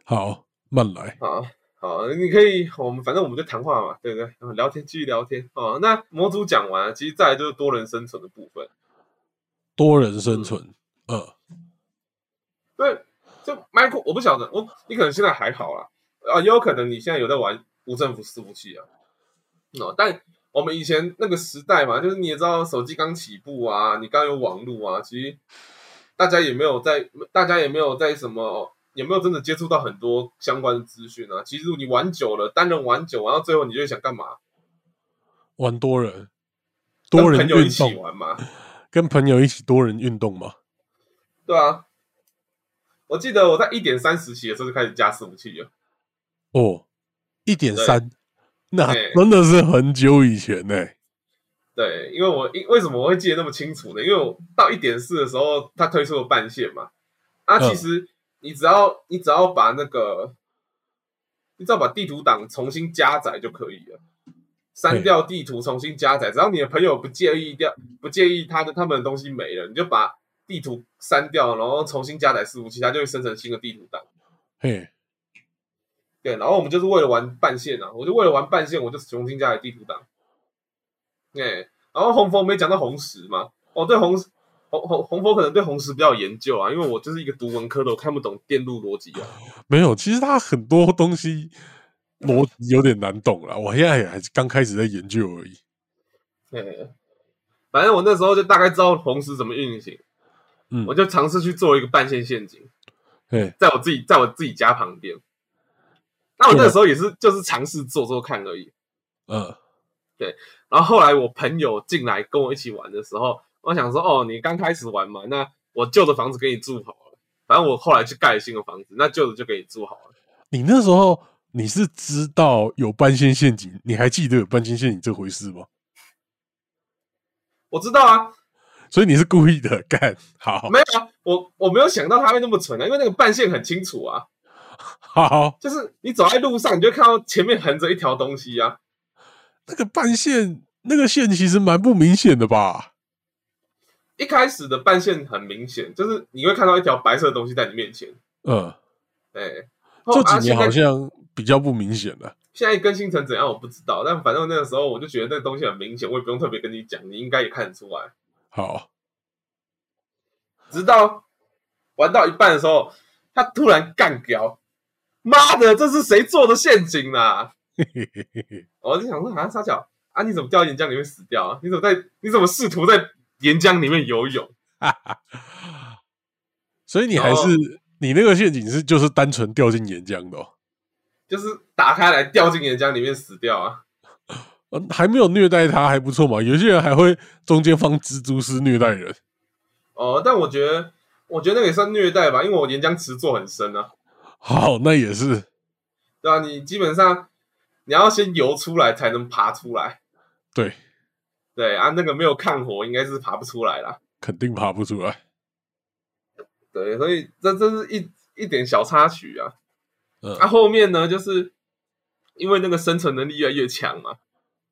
A: 好，慢来。
B: 好，好，你可以，我们反正我们就谈话嘛，对不对？聊天，继续聊天。哦，那模组讲完，其实再来就是多人生存的部分。
A: 多人生存，嗯，
B: 对。就 Michael，我不晓得，我你可能现在还好啦，啊，也有可能你现在有在玩无政府伺服器啊，哦，但我们以前那个时代嘛，就是你也知道，手机刚起步啊，你刚有网络啊，其实大家也没有在，大家也没有在什么，也没有真的接触到很多相关的资讯啊。其实你玩久了，单人玩久，玩到最后你就想干嘛？
A: 玩多人，多人
B: 一起玩嘛，
A: 跟朋友一起多人运动嘛，
B: 对啊。我记得我在一点三时期的时候就开始加伺服器了。
A: 哦，一点三，那真的是很久以前呢。
B: 对，因为我因为什么我会记得那么清楚呢？因为我到一点四的时候，它推出了半线嘛。啊，其实你只要你只要把那个，你只要把地图档重新加载就可以了，删掉地图重新加载，只要你的朋友不介意掉，不介意他的他们的东西没了，你就把。地图删掉，然后重新加载伺服器，它就会生成新的地图档。
A: 嘿，
B: 对，然后我们就是为了玩半线啊，我就为了玩半线，我就重新加载地图档。哎，然后红枫没讲到红石嘛？哦，对，红红红红佛可能对红石比较研究啊，因为我就是一个读文科的，我看不懂电路逻辑啊。
A: 没有，其实它很多东西逻辑有点难懂了，我现在也还是刚开始在研究而已。
B: 对，反正我那时候就大概知道红石怎么运行。我就尝试去做一个半线陷阱，在我自己在我自己家旁边。那我那时候也是就是尝试做做看而已。
A: 嗯，
B: 对。然后后来我朋友进来跟我一起玩的时候，我想说：“哦，你刚开始玩嘛，那我旧的房子给你住好了。反正我后来去盖新的房子，那旧的就给你住好了。”
A: 你那时候你是知道有半线陷阱？你还记得有半线陷阱这回事吗？
B: 我知道啊。
A: 所以你是故意的干好？
B: 没有啊，我我没有想到他会那么蠢啊，因为那个半线很清楚啊。
A: 好，
B: 就是你走在路上，你就看到前面横着一条东西啊。
A: 那个半线，那个线其实蛮不明显的吧？
B: 一开始的半线很明显，就是你会看到一条白色的东西在你面前。
A: 嗯，
B: 对。
A: 这几年好像比较不明显了。
B: 现在更新成怎样我不知道，但反正那个时候我就觉得那个东西很明显，我也不用特别跟你讲，你应该也看得出来。
A: 好，
B: 直到玩到一半的时候，他突然干掉，妈的，这是谁做的陷阱啊？我就想说，好像沙角啊，你怎么掉岩浆里面死掉啊？你怎么在？你怎么试图在岩浆里面游泳？
A: 所以你还是你那个陷阱是就是单纯掉进岩浆的，
B: 就是打开来掉进岩浆里面死掉啊？
A: 呃，还没有虐待他，还不错嘛。有些人还会中间放蜘蛛丝虐待人。
B: 哦，但我觉得，我觉得那个也算虐待吧，因为我岩浆池做很深啊。
A: 好，那也是，
B: 对啊，你基本上你要先游出来才能爬出来。
A: 对，
B: 对啊，那个没有抗火，应该是爬不出来啦。
A: 肯定爬不出来。
B: 对，所以这这是一一点小插曲啊。嗯，啊，后面呢，就是因为那个生存能力越来越强嘛。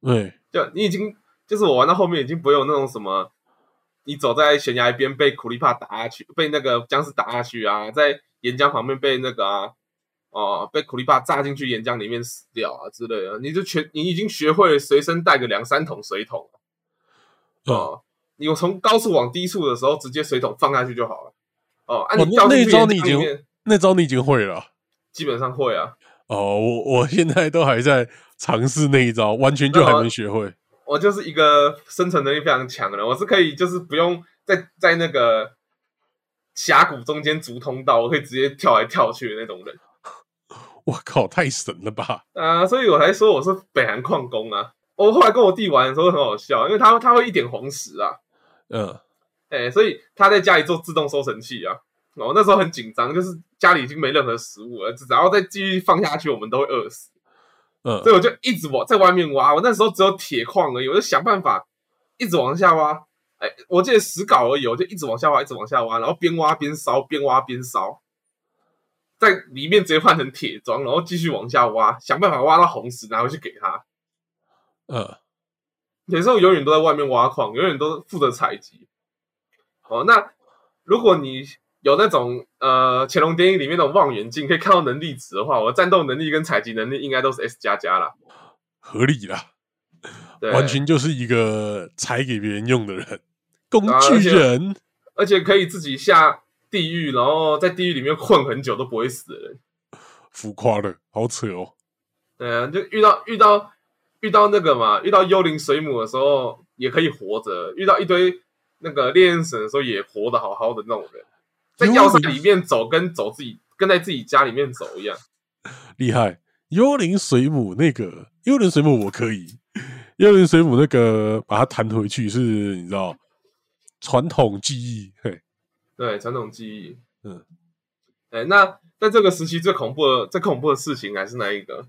A: 对，
B: 就你已经就是我玩到后面已经不用那种什么，你走在悬崖边被苦力怕打下去，被那个僵尸打下去啊，在岩浆旁边被那个啊，哦，被苦力怕炸进去岩浆里面死掉啊之类的，你就全你已经学会随身带个两三桶水桶哦，你从高处往低处的时候，直接水桶放下去就好了。哦，啊，你
A: 那招你已经那招你已经会了，
B: 基本上会啊。
A: 哦，我 我现在都还在尝试那一招，完全就还没学会。
B: 我就是一个生存能力非常强的人，我是可以就是不用在在那个峡谷中间逐通道，我可以直接跳来跳去的那种人。
A: 我靠，太神了吧！
B: 啊，所以我才说我是北韩矿工啊。我后来跟我弟玩的时候很好笑，因为他他会一点黄石啊，
A: 嗯，
B: 哎，所以他在家里做自动收成器啊。我那时候很紧张，就是家里已经没任何食物了，然后再继续放下去，我们都会饿死。
A: 嗯，
B: 所以我就一直往在外面挖。我那时候只有铁矿而已，我就想办法一直往下挖。哎，我记得石镐而已，我就一直往下挖，一直往下挖，然后边挖边烧，边挖边烧，在里面直接换成铁桩，然后继续往下挖，想办法挖到红石拿回去给他。
A: 嗯，
B: 有时候永远都在外面挖矿，永远都负责采集。哦，那如果你。有那种呃，乾隆电影里面那种望远镜，可以看到能力值的话，我战斗能力跟采集能力应该都是 S 加加啦，
A: 合理啦，完全就是一个采给别人用的人，工具人，
B: 而且可以自己下地狱，然后在地狱里面混很久都不会死的人，
A: 浮夸的好扯哦。
B: 对啊，就遇到遇到遇到那个嘛，遇到幽灵水母的时候也可以活着，遇到一堆那个烈焰神的时候也活得好好的那种人。在要塞里面走，跟走自己跟在自己家里面走一样，
A: 厉害！幽灵水母那个幽灵水母我可以，幽灵水母那个把它弹回去是，你知道传统技艺，嘿，
B: 对，传统技艺，嗯，哎，那在这个时期最恐怖的、最恐怖的事情还是哪一个？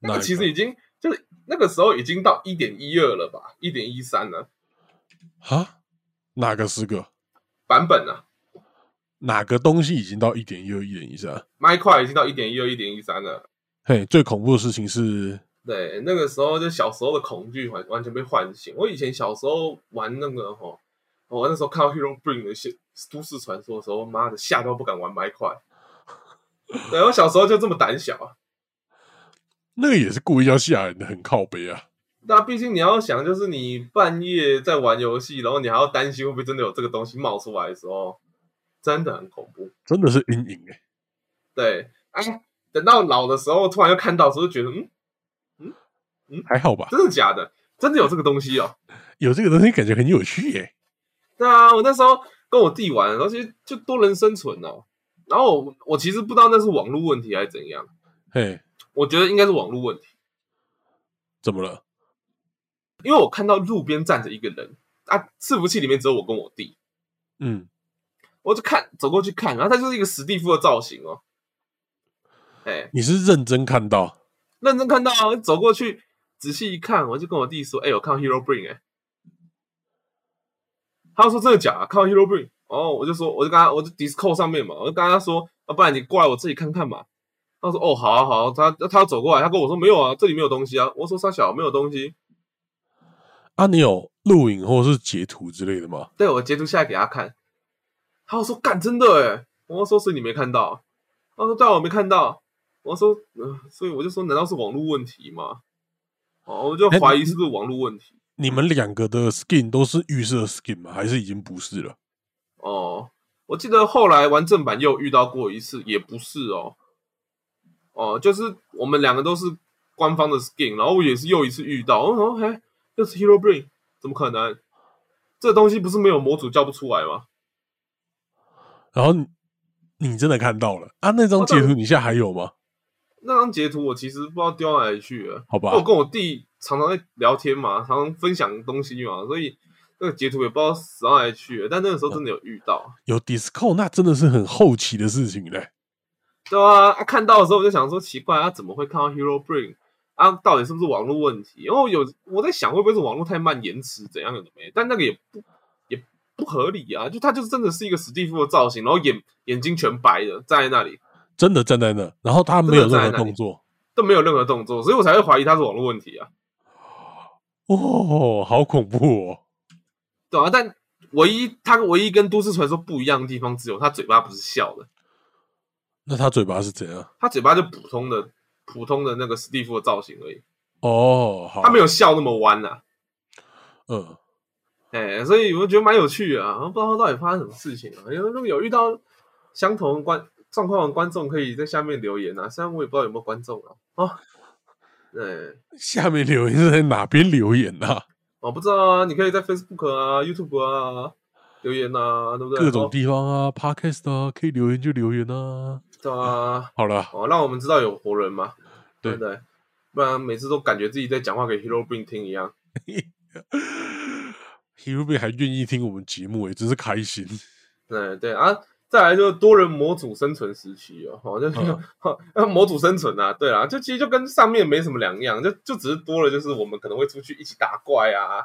B: 那个其实已经就是那个时候已经到一点一二了吧，一点一三了，
A: 啊？哪个是个
B: 版本啊？
A: 哪个东西已经到一点一二、一点一三？
B: 麦块已经到一点一二、一点一三了。
A: 嘿，最恐怖的事情是，
B: 对，那个时候就小时候的恐惧完完全被唤醒。我以前小时候玩那个哈，我那时候看到 Hero Bring 的些都市传说的时候，妈的吓到不敢玩麦块。对，我小时候就这么胆小啊。
A: 那个也是故意要吓人的，很靠背啊。
B: 那毕竟你要想，就是你半夜在玩游戏，然后你还要担心会不会真的有这个东西冒出来的时候。真的很恐怖，
A: 真的是阴影哎。
B: 对，啊，等到老的时候，突然又看到，时候就觉得，嗯嗯
A: 嗯，还好吧？
B: 真的假的？真的有这个东西哦？
A: 有这个东西，感觉很有趣耶。
B: 对啊，我那时候跟我弟玩，而且就多人生存哦。然后我我其实不知道那是网络问题还是怎样。
A: 嘿，
B: 我觉得应该是网络问题。
A: 怎么了？
B: 因为我看到路边站着一个人啊，伺服器里面只有我跟我弟。
A: 嗯。
B: 我就看走过去看，然后他就是一个史蒂夫的造型哦。哎，
A: 你是认真看到？
B: 认真看到啊！走过去仔细一看，我就跟我弟说：“哎，我看到 Hero Bring 哎。”他说：“真的假？看到 Hero Bring？” 哦，我就说，我就跟他，我就 Discord 上面嘛，我就跟他说：“啊，不然你过来我自己看看嘛。”他说：“哦，好啊，好啊。”他他走过来，他跟我说：“没有啊，这里没有东西啊。”我说：“沙小没有东西。”
A: 啊，你有录影或者是截图之类的吗？
B: 对，我截图下来给他看。他说：“干，真的哎！”我说：“是你没看到。”他说：“对，我没看到。”我说：“嗯，所以我就说，难道是网络问题吗？”哦，我就怀疑是不是网络问题。
A: 你们两个的 skin 都是预设 skin 吗？还是已经不是了？
B: 哦，我记得后来玩正版又遇到过一次，也不是哦。哦，就是我们两个都是官方的 skin，然后我也是又一次遇到，哦，嘿，又是 Hero Bring，怎么可能？这东西不是没有模组叫不出来吗？
A: 然后你真的看到了啊？那张截图你现在还有吗？
B: 那张截图我其实不知道丢哪里去了。
A: 好吧，
B: 我跟我弟常常在聊天嘛，常常分享东西嘛，所以那个截图也不知道死到哪里去了。但那个时候真的有遇到，
A: 有 Discord，那真的是很后期的事情嘞。
B: 对啊，看到的时候我就想说奇怪，他怎么会看到 Hero Bring 啊？到底是不是网络问题？然后有我在想，会不会是网络太慢、延迟怎样的没？但那个也不也不合理啊！就他就是真的是一个史蒂夫的造型，然后眼眼睛全白的站在那里，
A: 真的站在那，然后他没有任何动作，
B: 都没有任何动作，所以我才会怀疑他是网络问题啊！
A: 哦，好恐怖哦！
B: 对啊，但唯一他唯一跟都市传说不一样的地方，只有他嘴巴不是笑的。
A: 那他嘴巴是怎样？
B: 他嘴巴就普通的、普通的那个史蒂夫的造型而已。
A: 哦，
B: 他没有笑那么弯呐。
A: 嗯，
B: 哎，所以我觉得蛮有趣啊。不知道到底发生什么事情啊？因为如果有遇到相同观状况的观众，可以在下面留言啊。虽然我也不知道有没有观众啊。哦，对，
A: 下面留言是在哪边留言呢？
B: 我不知道啊。你可以在 Facebook 啊、YouTube 啊留言啊，对不对？
A: 各种地方啊，Podcast 啊，可以留言就留言啊。
B: 对啊，
A: 好了，
B: 哦，让我们知道有活人嘛，对不对？不然每次都感觉自己在讲话给 Hero Bring 听一样。
A: Hero Bring 还愿意听我们节目，哎，真是开心。
B: 对对啊，再来就是多人模组生存时期哦，好，就哈模组生存啊，对啊，就其实就跟上面没什么两样，就就只是多了，就是我们可能会出去一起打怪啊，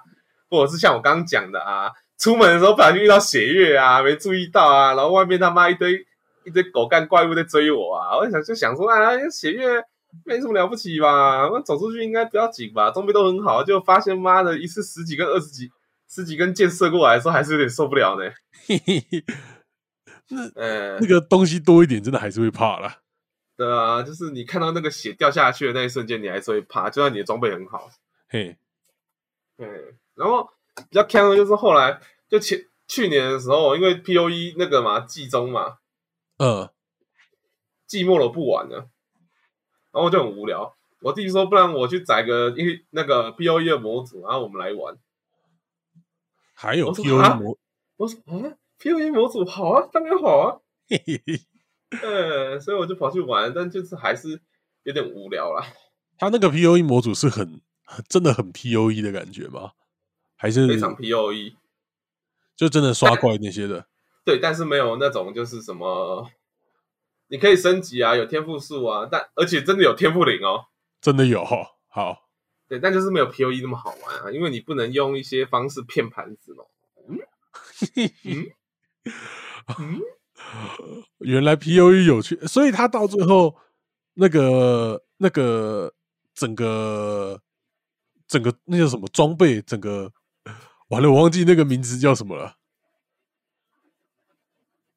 B: 或者是像我刚刚讲的啊，出门的时候不小心遇到血月啊，没注意到啊，然后外面他妈一堆。一堆狗干怪物在追我啊！我想就想说啊，血月没什么了不起吧？我走出去应该不要紧吧？装备都很好，就发现妈的一次十几根、二十几、十几根箭射过来的时候，还是有点受不了呢。
A: 那呃，那个东西多一点，真的还是会怕了。
B: 对啊，就是你看到那个血掉下去的那一瞬间，你还是会怕，就算你的装备很好。
A: 嘿，
B: 对。然后比较坑的就是后来就前去年的时候，因为 P O E 那个嘛季中嘛。
A: 嗯，
B: 季末了不玩了，然后我就很无聊。我弟弟说：“不然我去载个因为那个 P O E 的模组，然后我们来玩。”
A: 还有 P O E 模，
B: 我说啊，P O E 模组好啊，当然好啊。呃，所以我就跑去玩，但就是还是有点无聊啦。
A: 他那个 P O E 模组是很真的很 P O E 的感觉吗？还是
B: 非常 P O E？
A: 就真的刷怪那些的。
B: 对，但是没有那种就是什么，你可以升级啊，有天赋树啊，但而且真的有天赋灵哦，
A: 真的有好，
B: 对，但就是没有 P O E 那么好玩啊，因为你不能用一些方式骗盘子嘛。
A: 嗯？嗯，原来 P O E 有趣，所以他到最后那个那个整个整个那叫什么装备，整个完了，我忘记那个名字叫什么了。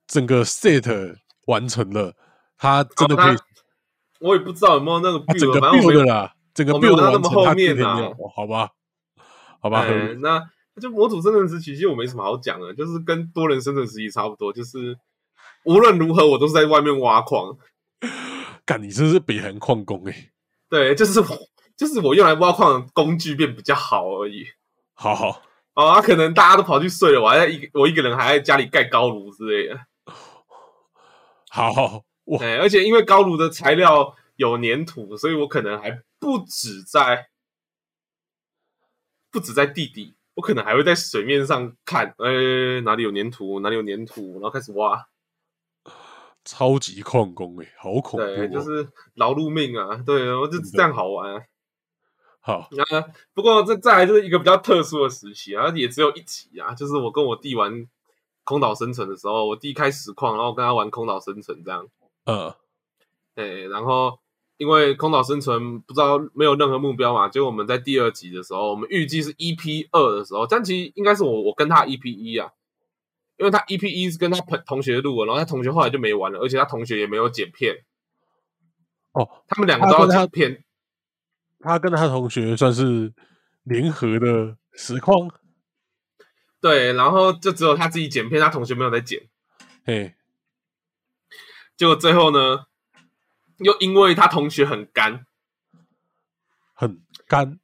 A: 整个 set 完成了，他真的可以。
B: 我也不知道有没有那个
A: 整个 build 啦，整个 build
B: 那么后面啊，
A: 好吧，好吧。
B: 那就模组生存时期，其实我没什么好讲的，就是跟多人生存时期差不多，就是无论如何我都是在外面挖矿。
A: 干，你这是北韩矿工哎？
B: 对，就是就是我用来挖矿的工具变比较好而已。
A: 好好
B: 啊，可能大家都跑去睡了，我还在一我一个人还在家里盖高炉之类的。
A: 好，
B: 哎，而且因为高炉的材料有粘土，所以我可能还不止在，不止在地底，我可能还会在水面上看，哎，哪里有粘土，哪里有粘土，然后开始挖。
A: 超级矿工哎，好恐怖！
B: 对，就是劳碌命啊，对，我就这样好玩。
A: 好，
B: 那不过这再来就是一个比较特殊的时期啊，也只有一集啊，就是我跟我弟玩。空岛生存的时候，我弟开实况，然后跟他玩空岛生存这样。
A: 嗯，
B: 对，然后因为空岛生存不知道没有任何目标嘛，就我们在第二集的时候，我们预计是 EP 二的时候，但其实应该是我我跟他 EP 一啊，因为他 EP 一是跟他朋同学录，然后他同学后来就没玩了，而且他同学也没有剪片。
A: 哦，
B: 他们两个都要剪片，
A: 他跟他同学算是联合的实况。
B: 对，然后就只有他自己剪片，他同学没有在剪。
A: 嘿，
B: 结果最后呢，又因为他同学很干，
A: 很干，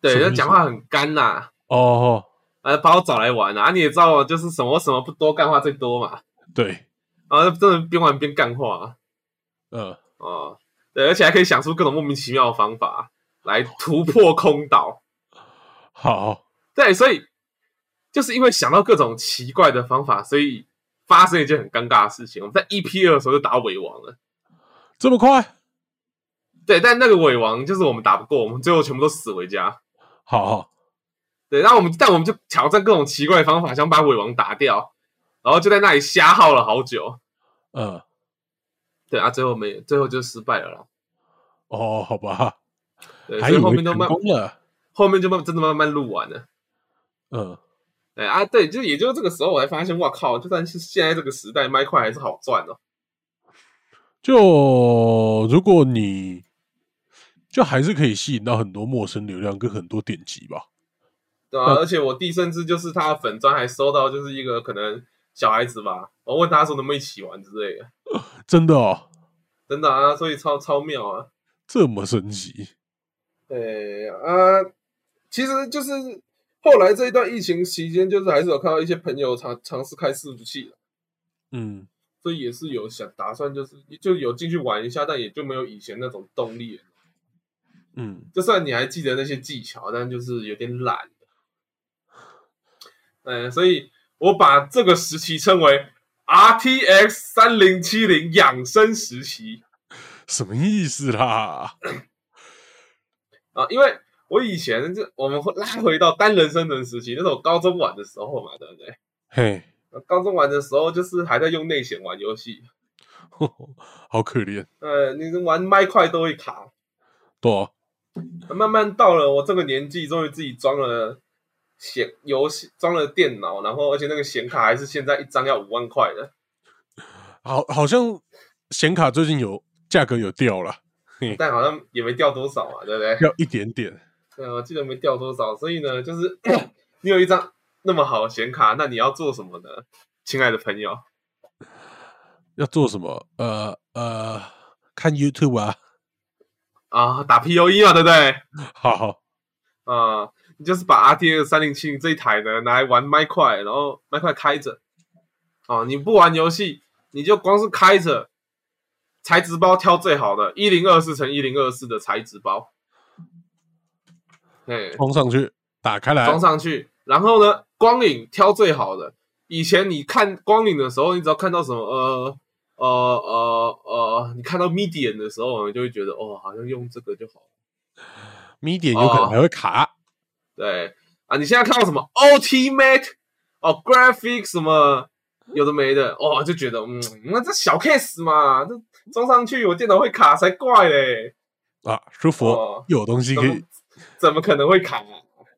B: 对，
A: 他
B: 讲话很干呐。
A: 哦，
B: 呃，把我找来玩啊！你也知道，就是什么什么不多，干话最多嘛。
A: 对，
B: 然后真的边玩边干话。
A: 嗯，
B: 哦，对，而且还可以想出各种莫名其妙的方法来突破空岛。
A: 好，
B: 对，所以就是因为想到各种奇怪的方法，所以发生一件很尴尬的事情。我们在 EP 二的时候就打尾王了，
A: 这么快？
B: 对，但那个尾王就是我们打不过，我们最后全部都死回家。
A: 好。
B: 对，然后我们，但我们就挑战各种奇怪的方法，想把尾王打掉，然后就在那里瞎耗了好久。
A: 嗯，
B: 对啊，最后没，最后就失败了啦。
A: 哦，好吧。
B: 对，所以后面都慢
A: 了，
B: 后面就慢真的慢慢录完了。
A: 嗯，
B: 对啊，对，就也就这个时候，我才发现，哇靠！就算是现在这个时代，麦块还是好赚哦。
A: 就如果你，就还是可以吸引到很多陌生流量跟很多点击吧。
B: 对啊，而且我弟甚至就是他的粉砖还收到，就是一个可能小孩子吧，我问他说能不能一起玩之类的，
A: 真的哦，
B: 真的啊，所以超超妙啊，
A: 这么神奇。
B: 对啊，其实就是后来这一段疫情期间，就是还是有看到一些朋友尝尝试开伺服器
A: 嗯，
B: 所以也是有想打算，就是就有进去玩一下，但也就没有以前那种动力。
A: 嗯，
B: 就算你还记得那些技巧，但就是有点懒。嗯，所以我把这个时期称为 RTX 三零七零养生时期，
A: 什么意思啦？
B: 啊，因为我以前就我们会拉回到单人生存时期，那是我高中玩的时候嘛，对不对？
A: 嘿，
B: 高中玩的时候就是还在用内显玩游戏，
A: 好可怜。
B: 呃，你玩麦块都会卡，
A: 多。
B: 慢慢到了我这个年纪，终于自己装了。显游戏装了电脑，然后而且那个显卡还是现在一张要五万块的，
A: 好，好像显卡最近有价格有掉了，
B: 但好像也没掉多少嘛，对不对？
A: 掉一点点，
B: 对我记得没掉多少。所以呢，就是 你有一张那么好的显卡，那你要做什么呢，亲爱的朋友？
A: 要做什么？呃呃，看 YouTube 啊，
B: 啊，打 P O E 嘛，对不对？
A: 好，
B: 啊。你就是把 R T X 三零七零这一台呢拿来玩麦块，然后麦块开着，哦，你不玩游戏，你就光是开着，材质包挑最好的，一零二四乘一零二四的材质包，
A: 哎，装上去，打开来，
B: 装上去，然后呢，光影挑最好的。以前你看光影的时候，你只要看到什么，呃呃呃呃，你看到 medium 的时候，你就会觉得，哦，好像用这个就好
A: ，medium 有可能还会卡。
B: 对。啊，你现在看到什么 Ultimate 哦，Graphics 什么有的没的哦，就觉得嗯，那这小 case 嘛，这装上去我电脑会卡才怪嘞
A: 啊，舒服，有东西可以，
B: 怎么可能会卡？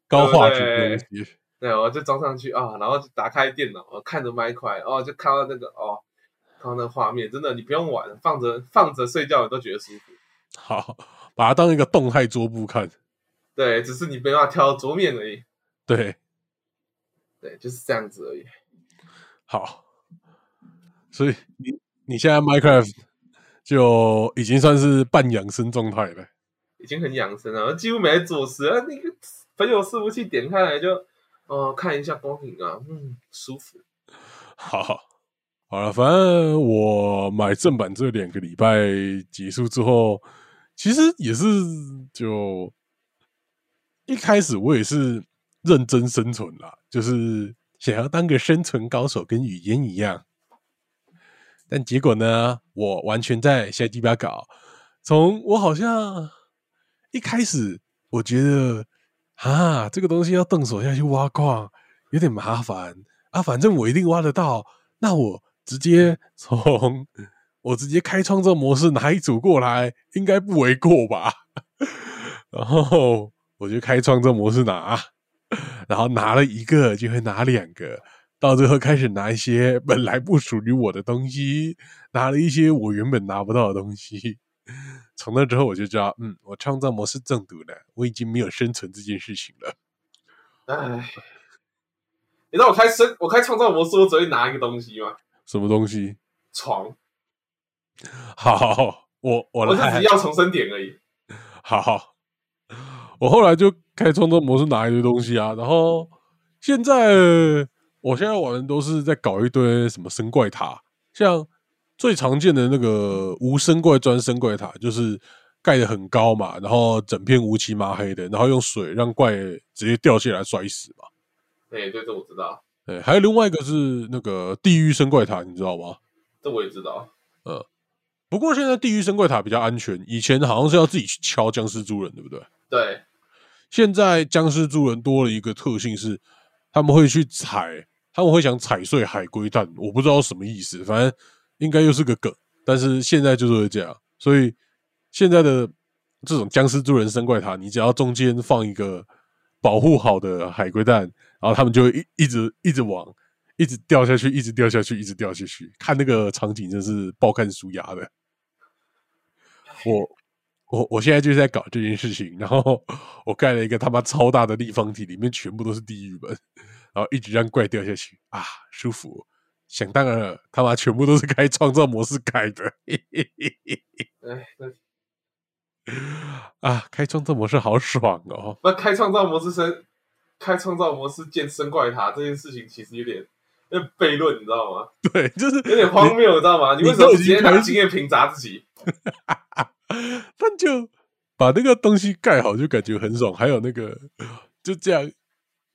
A: 高画质东西，
B: 对，我就装上去啊，然后就打开电脑，我看着麦块哦，就看到那个哦，看到那个画面，真的你不用玩，放着放着睡觉你都觉得舒服。
A: 好，把它当一个动态桌布看。
B: 对，只是你没办法挑桌面而已。
A: 对，
B: 对，就是这样子而已。
A: 好，所以你你现在 Minecraft 就已经算是半养生状态了，
B: 已经很养生了，几乎没在做事啊。那个朋友伺服器点开来就哦看一下光影啊，嗯，舒服。
A: 好，好了，反正我买正版这两个礼拜结束之后，其实也是就。一开始我也是认真生存啦，就是想要当个生存高手，跟语言一样。但结果呢，我完全在瞎鸡巴搞。从我好像一开始，我觉得啊，这个东西要动手下去挖矿有点麻烦啊，反正我一定挖得到。那我直接 从我直接开创这模式拿一组过来，应该不为过吧？然后。我就开创这模式拿，然后拿了一个就会拿两个，到最后开始拿一些本来不属于我的东西，拿了一些我原本拿不到的东西。从那之后我就知道，嗯，我创造模式中毒了，我已经没有生存这件事情了。
B: 哎，你知道我开生我开创造模式，我只会拿一个东西吗？
A: 什么东西？
B: 床。
A: 好，我我
B: 我只是要重生点而已。
A: 好好，我后来就开创造模式拿一堆东西啊，然后现在我现在玩的都是在搞一堆什么生怪塔，像最常见的那个无生怪砖生怪塔，就是盖的很高嘛，然后整片乌漆麻黑的，然后用水让怪直接掉下来摔死嘛。
B: 哎，对，这我知道。
A: 对，还有另外一个是那个地狱生怪塔，你知道吗？
B: 这我也知道。
A: 呃，不过现在地狱生怪塔比较安全，以前好像是要自己去敲僵尸猪人，对不对？
B: 对。
A: 现在僵尸猪人多了一个特性是，他们会去踩，他们会想踩碎海龟蛋，我不知道什么意思，反正应该又是个梗。但是现在就是会这样，所以现在的这种僵尸猪人生怪塔，你只要中间放一个保护好的海龟蛋。然后他们就一一直一直往，一直掉下去，一直掉下去，一直掉下去。看那个场景真是爆看舒压的。我我我现在就是在搞这件事情，然后我盖了一个他妈超大的立方体，里面全部都是地狱门，然后一直让怪掉下去啊，舒服。想当然了，他妈全部都是开创造模式开的。啊，开创造模式好爽哦！
B: 那开创造模式是。开创造模式建生怪塔这件事情其实有点有点悖论，你知道吗？
A: 对，就是
B: 有点荒谬，你知道吗？你为什么直接拿经验瓶砸自己？
A: 但就把那个东西盖好，就感觉很爽。还有那个就这样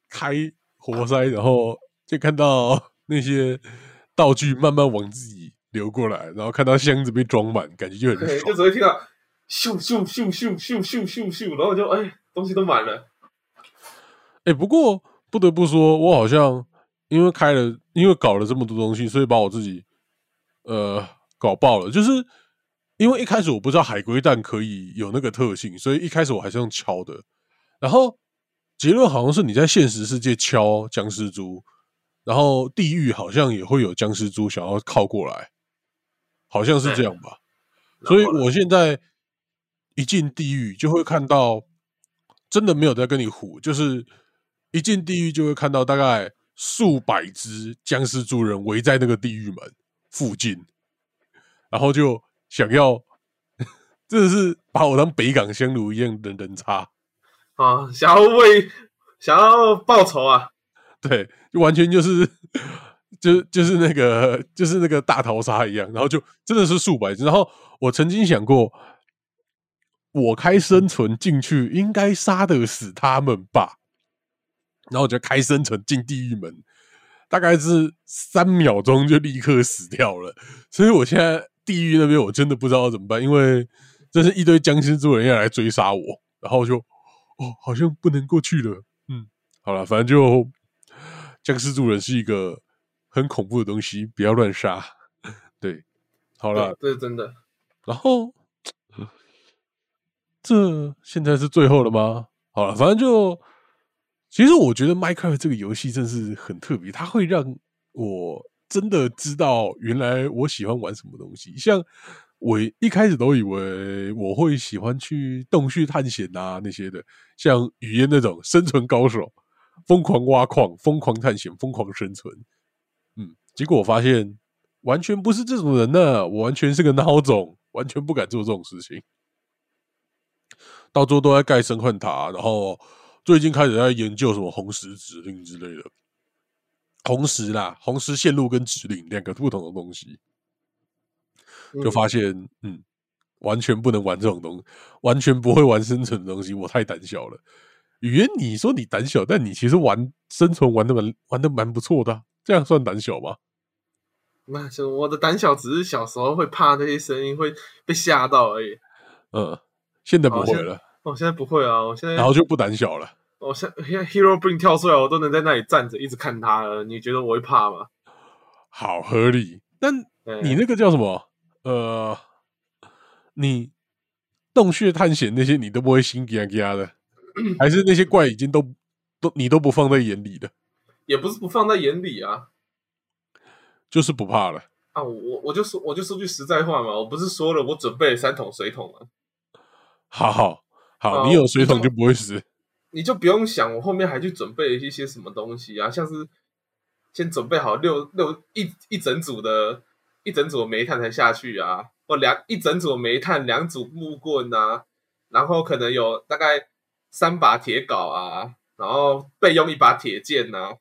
A: 开活塞，然后就看到 那些道具慢慢往自己流过来，然后看到箱子被装满，感觉就很爽。
B: 就只会听到咻咻咻咻咻咻咻咻，然后就哎，东西都满了。
A: 哎，不过不得不说，我好像因为开了，因为搞了这么多东西，所以把我自己呃搞爆了。就是因为一开始我不知道海龟蛋可以有那个特性，所以一开始我还是用敲的。然后结论好像是你在现实世界敲僵尸猪，然后地狱好像也会有僵尸猪想要靠过来，好像是这样吧。所以我现在一进地狱就会看到，真的没有在跟你唬，就是。一进地狱就会看到大概数百只僵尸猪人围在那个地狱门附近，然后就想要，真的是把我当北港香炉一样的人插
B: 啊！想要为想要报仇啊！
A: 对，就完全就是就就是那个就是那个大逃杀一样，然后就真的是数百只。然后我曾经想过，我开生存进去应该杀得死他们吧。然后我就开生存进地狱门，大概是三秒钟就立刻死掉了。所以我现在地狱那边我真的不知道怎么办，因为这是一堆僵尸族人要来追杀我，然后就哦，好像不能过去了。嗯，好了，反正就僵尸族人是一个很恐怖的东西，不要乱杀。对，好了，
B: 这是真的。
A: 然后这现在是最后了吗？好了，反正就。其实我觉得《Minecraft》这个游戏真是很特别，它会让我真的知道原来我喜欢玩什么东西。像我一开始都以为我会喜欢去洞穴探险啊那些的，像语言那种生存高手，疯狂挖矿、疯狂探险、疯狂生存。嗯，结果我发现完全不是这种人呢，我完全是个孬种，完全不敢做这种事情。到处都在盖生幻塔，然后。最近开始在研究什么红石指令之类的，红石啦，红石线路跟指令两个不同的东西，就发现嗯，完全不能玩这种东西，完全不会玩生存的东西，我太胆小了。语言，你说你胆小，但你其实玩生存玩的蛮玩的蛮不错的，这样算胆小吗？
B: 那就我的胆小只是小时候会怕那些声音会被吓到而已。
A: 嗯，现在不会了。
B: 我现在不会啊，我现在
A: 然后就不胆小了。
B: 我现现在 Hero Bring 跳出来，我都能在那里站着一直看他了。你觉得我会怕吗？
A: 好合理。但你那个叫什么？呃，你洞穴探险那些，你都不会心惊惊的？还是那些怪已经都都你都不放在眼里的？
B: 也不是不放在眼里啊，
A: 就是不怕了
B: 啊。我我就说我就说句实在话嘛，我不是说了我准备了三桶水桶吗？
A: 好好。好，你有水桶就不会死。
B: 你就不用想，我后面还去准备一些什么东西啊？像是先准备好六六一一整组的一整组的煤炭才下去啊，或两一整组煤炭，两组木棍啊，然后可能有大概三把铁镐啊，然后备用一把铁剑呐，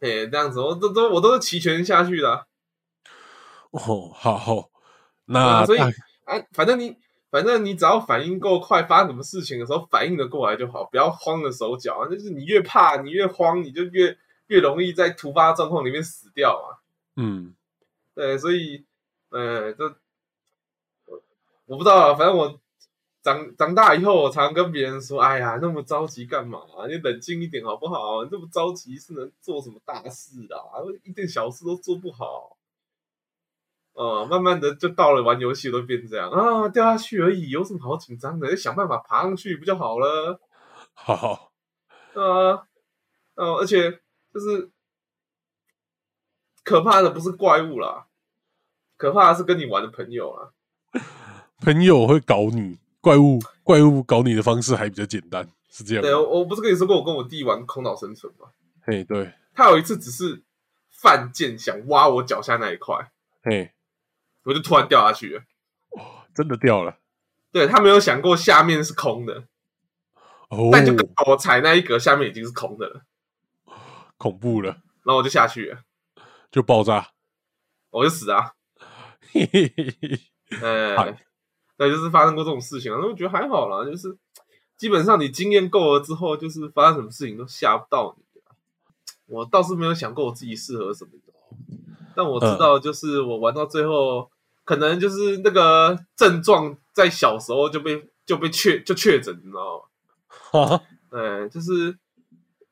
B: 哎，这样子我都都我都是齐全下去的。
A: 哦，好，那
B: 所以啊，反正你反正你只要反应够快，发生什么事情的时候反应的过来就好，不要慌了手脚啊。就是你越怕，你越慌，你就越越容易在突发状况里面死掉啊。
A: 嗯，
B: 对，所以，呃，这我我不知道啊，反正我长长大以后，我常跟别人说：“哎呀，那么着急干嘛？你冷静一点好不好？你这么着急是能做什么大事啊？一点小事都做不好。”呃，慢慢的就到了玩游戏都变这样啊，掉下去而已，有什么好紧张的？就想办法爬上去不就好了？
A: 好，
B: 啊，哦，而且就是可怕的不是怪物啦，可怕的是跟你玩的朋友啊。
A: 朋友会搞你，怪物怪物搞你的方式还比较简单，是这样。
B: 对，我不是跟你说过，我跟我弟玩空岛生存吗？
A: 嘿，对，
B: 他有一次只是犯贱，想挖我脚下那一块，
A: 嘿。
B: 我就突然掉下去了，
A: 哦，真的掉了。
B: 对他没有想过下面是空的，
A: 哦，
B: 但就跟我踩那一格下面已经是空的了，
A: 恐怖了。
B: 然后我就下去了，
A: 就爆炸，
B: 我就死啊。嘿嘿嘿嘿，哎，对，就是发生过这种事情啊。那我觉得还好啦，就是基本上你经验够了之后，就是发生什么事情都吓不到你。我倒是没有想过我自己适合什么。但我知道，就是我玩到最后，可能就是那个症状在小时候就被就被确就确诊，你知道吗？
A: 啊，
B: 对，就是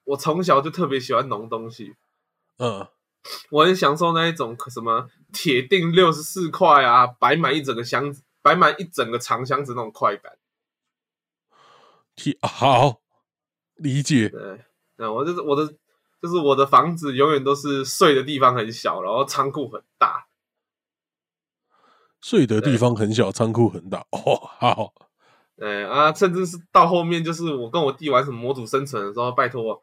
B: 我从小就特别喜欢弄东西，
A: 嗯，
B: 我很享受那一种什么铁定六十四块啊，摆满一整个箱子，摆满一整个长箱子那种快感。
A: 铁好理解，
B: 对，那我就是我的。就是我的房子永远都是睡的地方很小，然后仓库很大。
A: 睡的地方很小，仓库很大。哦，好。
B: 对啊，甚至是到后面，就是我跟我弟玩什么模组生存的时候，拜托，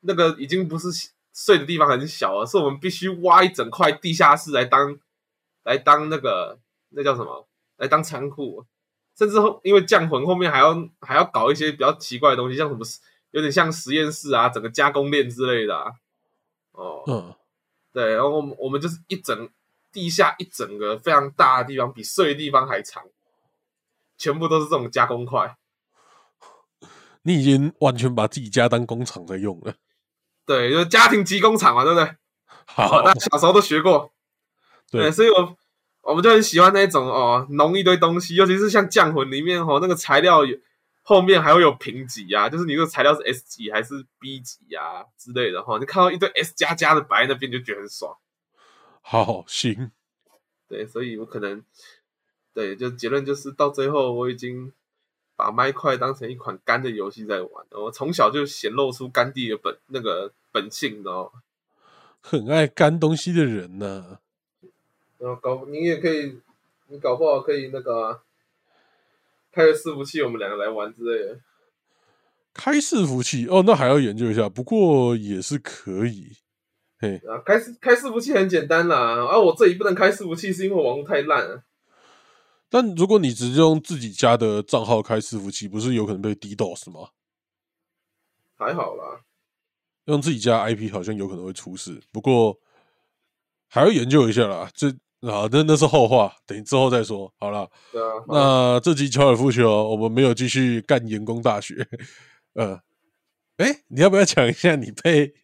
B: 那个已经不是睡的地方很小了，是我们必须挖一整块地下室来当来当那个那叫什么来当仓库，甚至后因为降魂后面还要还要搞一些比较奇怪的东西，像什么。有点像实验室啊，整个加工链之类的啊。哦，
A: 嗯，
B: 对，然后我们我们就是一整地下一整个非常大的地方，比睡的地方还长，全部都是这种加工块。
A: 你已经完全把自己家当工厂在用了。
B: 对，就是家庭机工厂嘛，对不对？
A: 好，
B: 那小时候都学过。
A: 对，
B: 所以我我们就很喜欢那种哦，弄一堆东西，尤其是像降魂里面哦，那个材料有。后面还会有评级啊，就是你这个材料是 S 级还是 B 级啊之类的哈，你看到一堆 S 加加的白那边就觉得很爽。
A: 好行，
B: 对，所以我可能对，就结论就是到最后我已经把麦块当成一款干的游戏在玩，我从小就显露出干地的本那个本性，你知道吗？
A: 很爱干东西的人呢。
B: 然后搞你也可以，你搞不好可以那个。开个伺服器，我们两个来玩之类的。
A: 开伺服器哦，那还要研究一下，不过也是可以。嘿，
B: 啊，开开伺服器很简单啦。啊，我这里不能开伺服器，是因为网络太烂了。
A: 但如果你直接用自己家的账号开伺服器，不是有可能被 DDoS 吗？
B: 还好啦，
A: 用自己家 IP 好像有可能会出事，不过还要研究一下啦。这。啊，那那是后话，等之后再说。好了，
B: 对啊。
A: 那这集高尔夫球，我们没有继续干员工大学。呃，哎，你要不要讲一下你被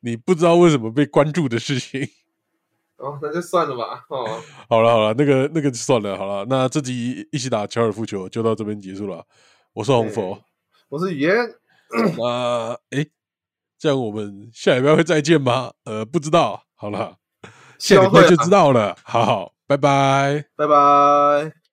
A: 你不知道为什么被关注的事情？
B: 哦，那就算了吧。哦，
A: 好了好了，那个那个就算了。好了，那这集一起打高尔夫球就到这边结束了。我是红佛，
B: 我是雨嫣。
A: 那哎，这样我们下礼拜会再见吗？呃，不知道。好了。下礼拜就知道了。好好，拜拜，
B: 拜拜。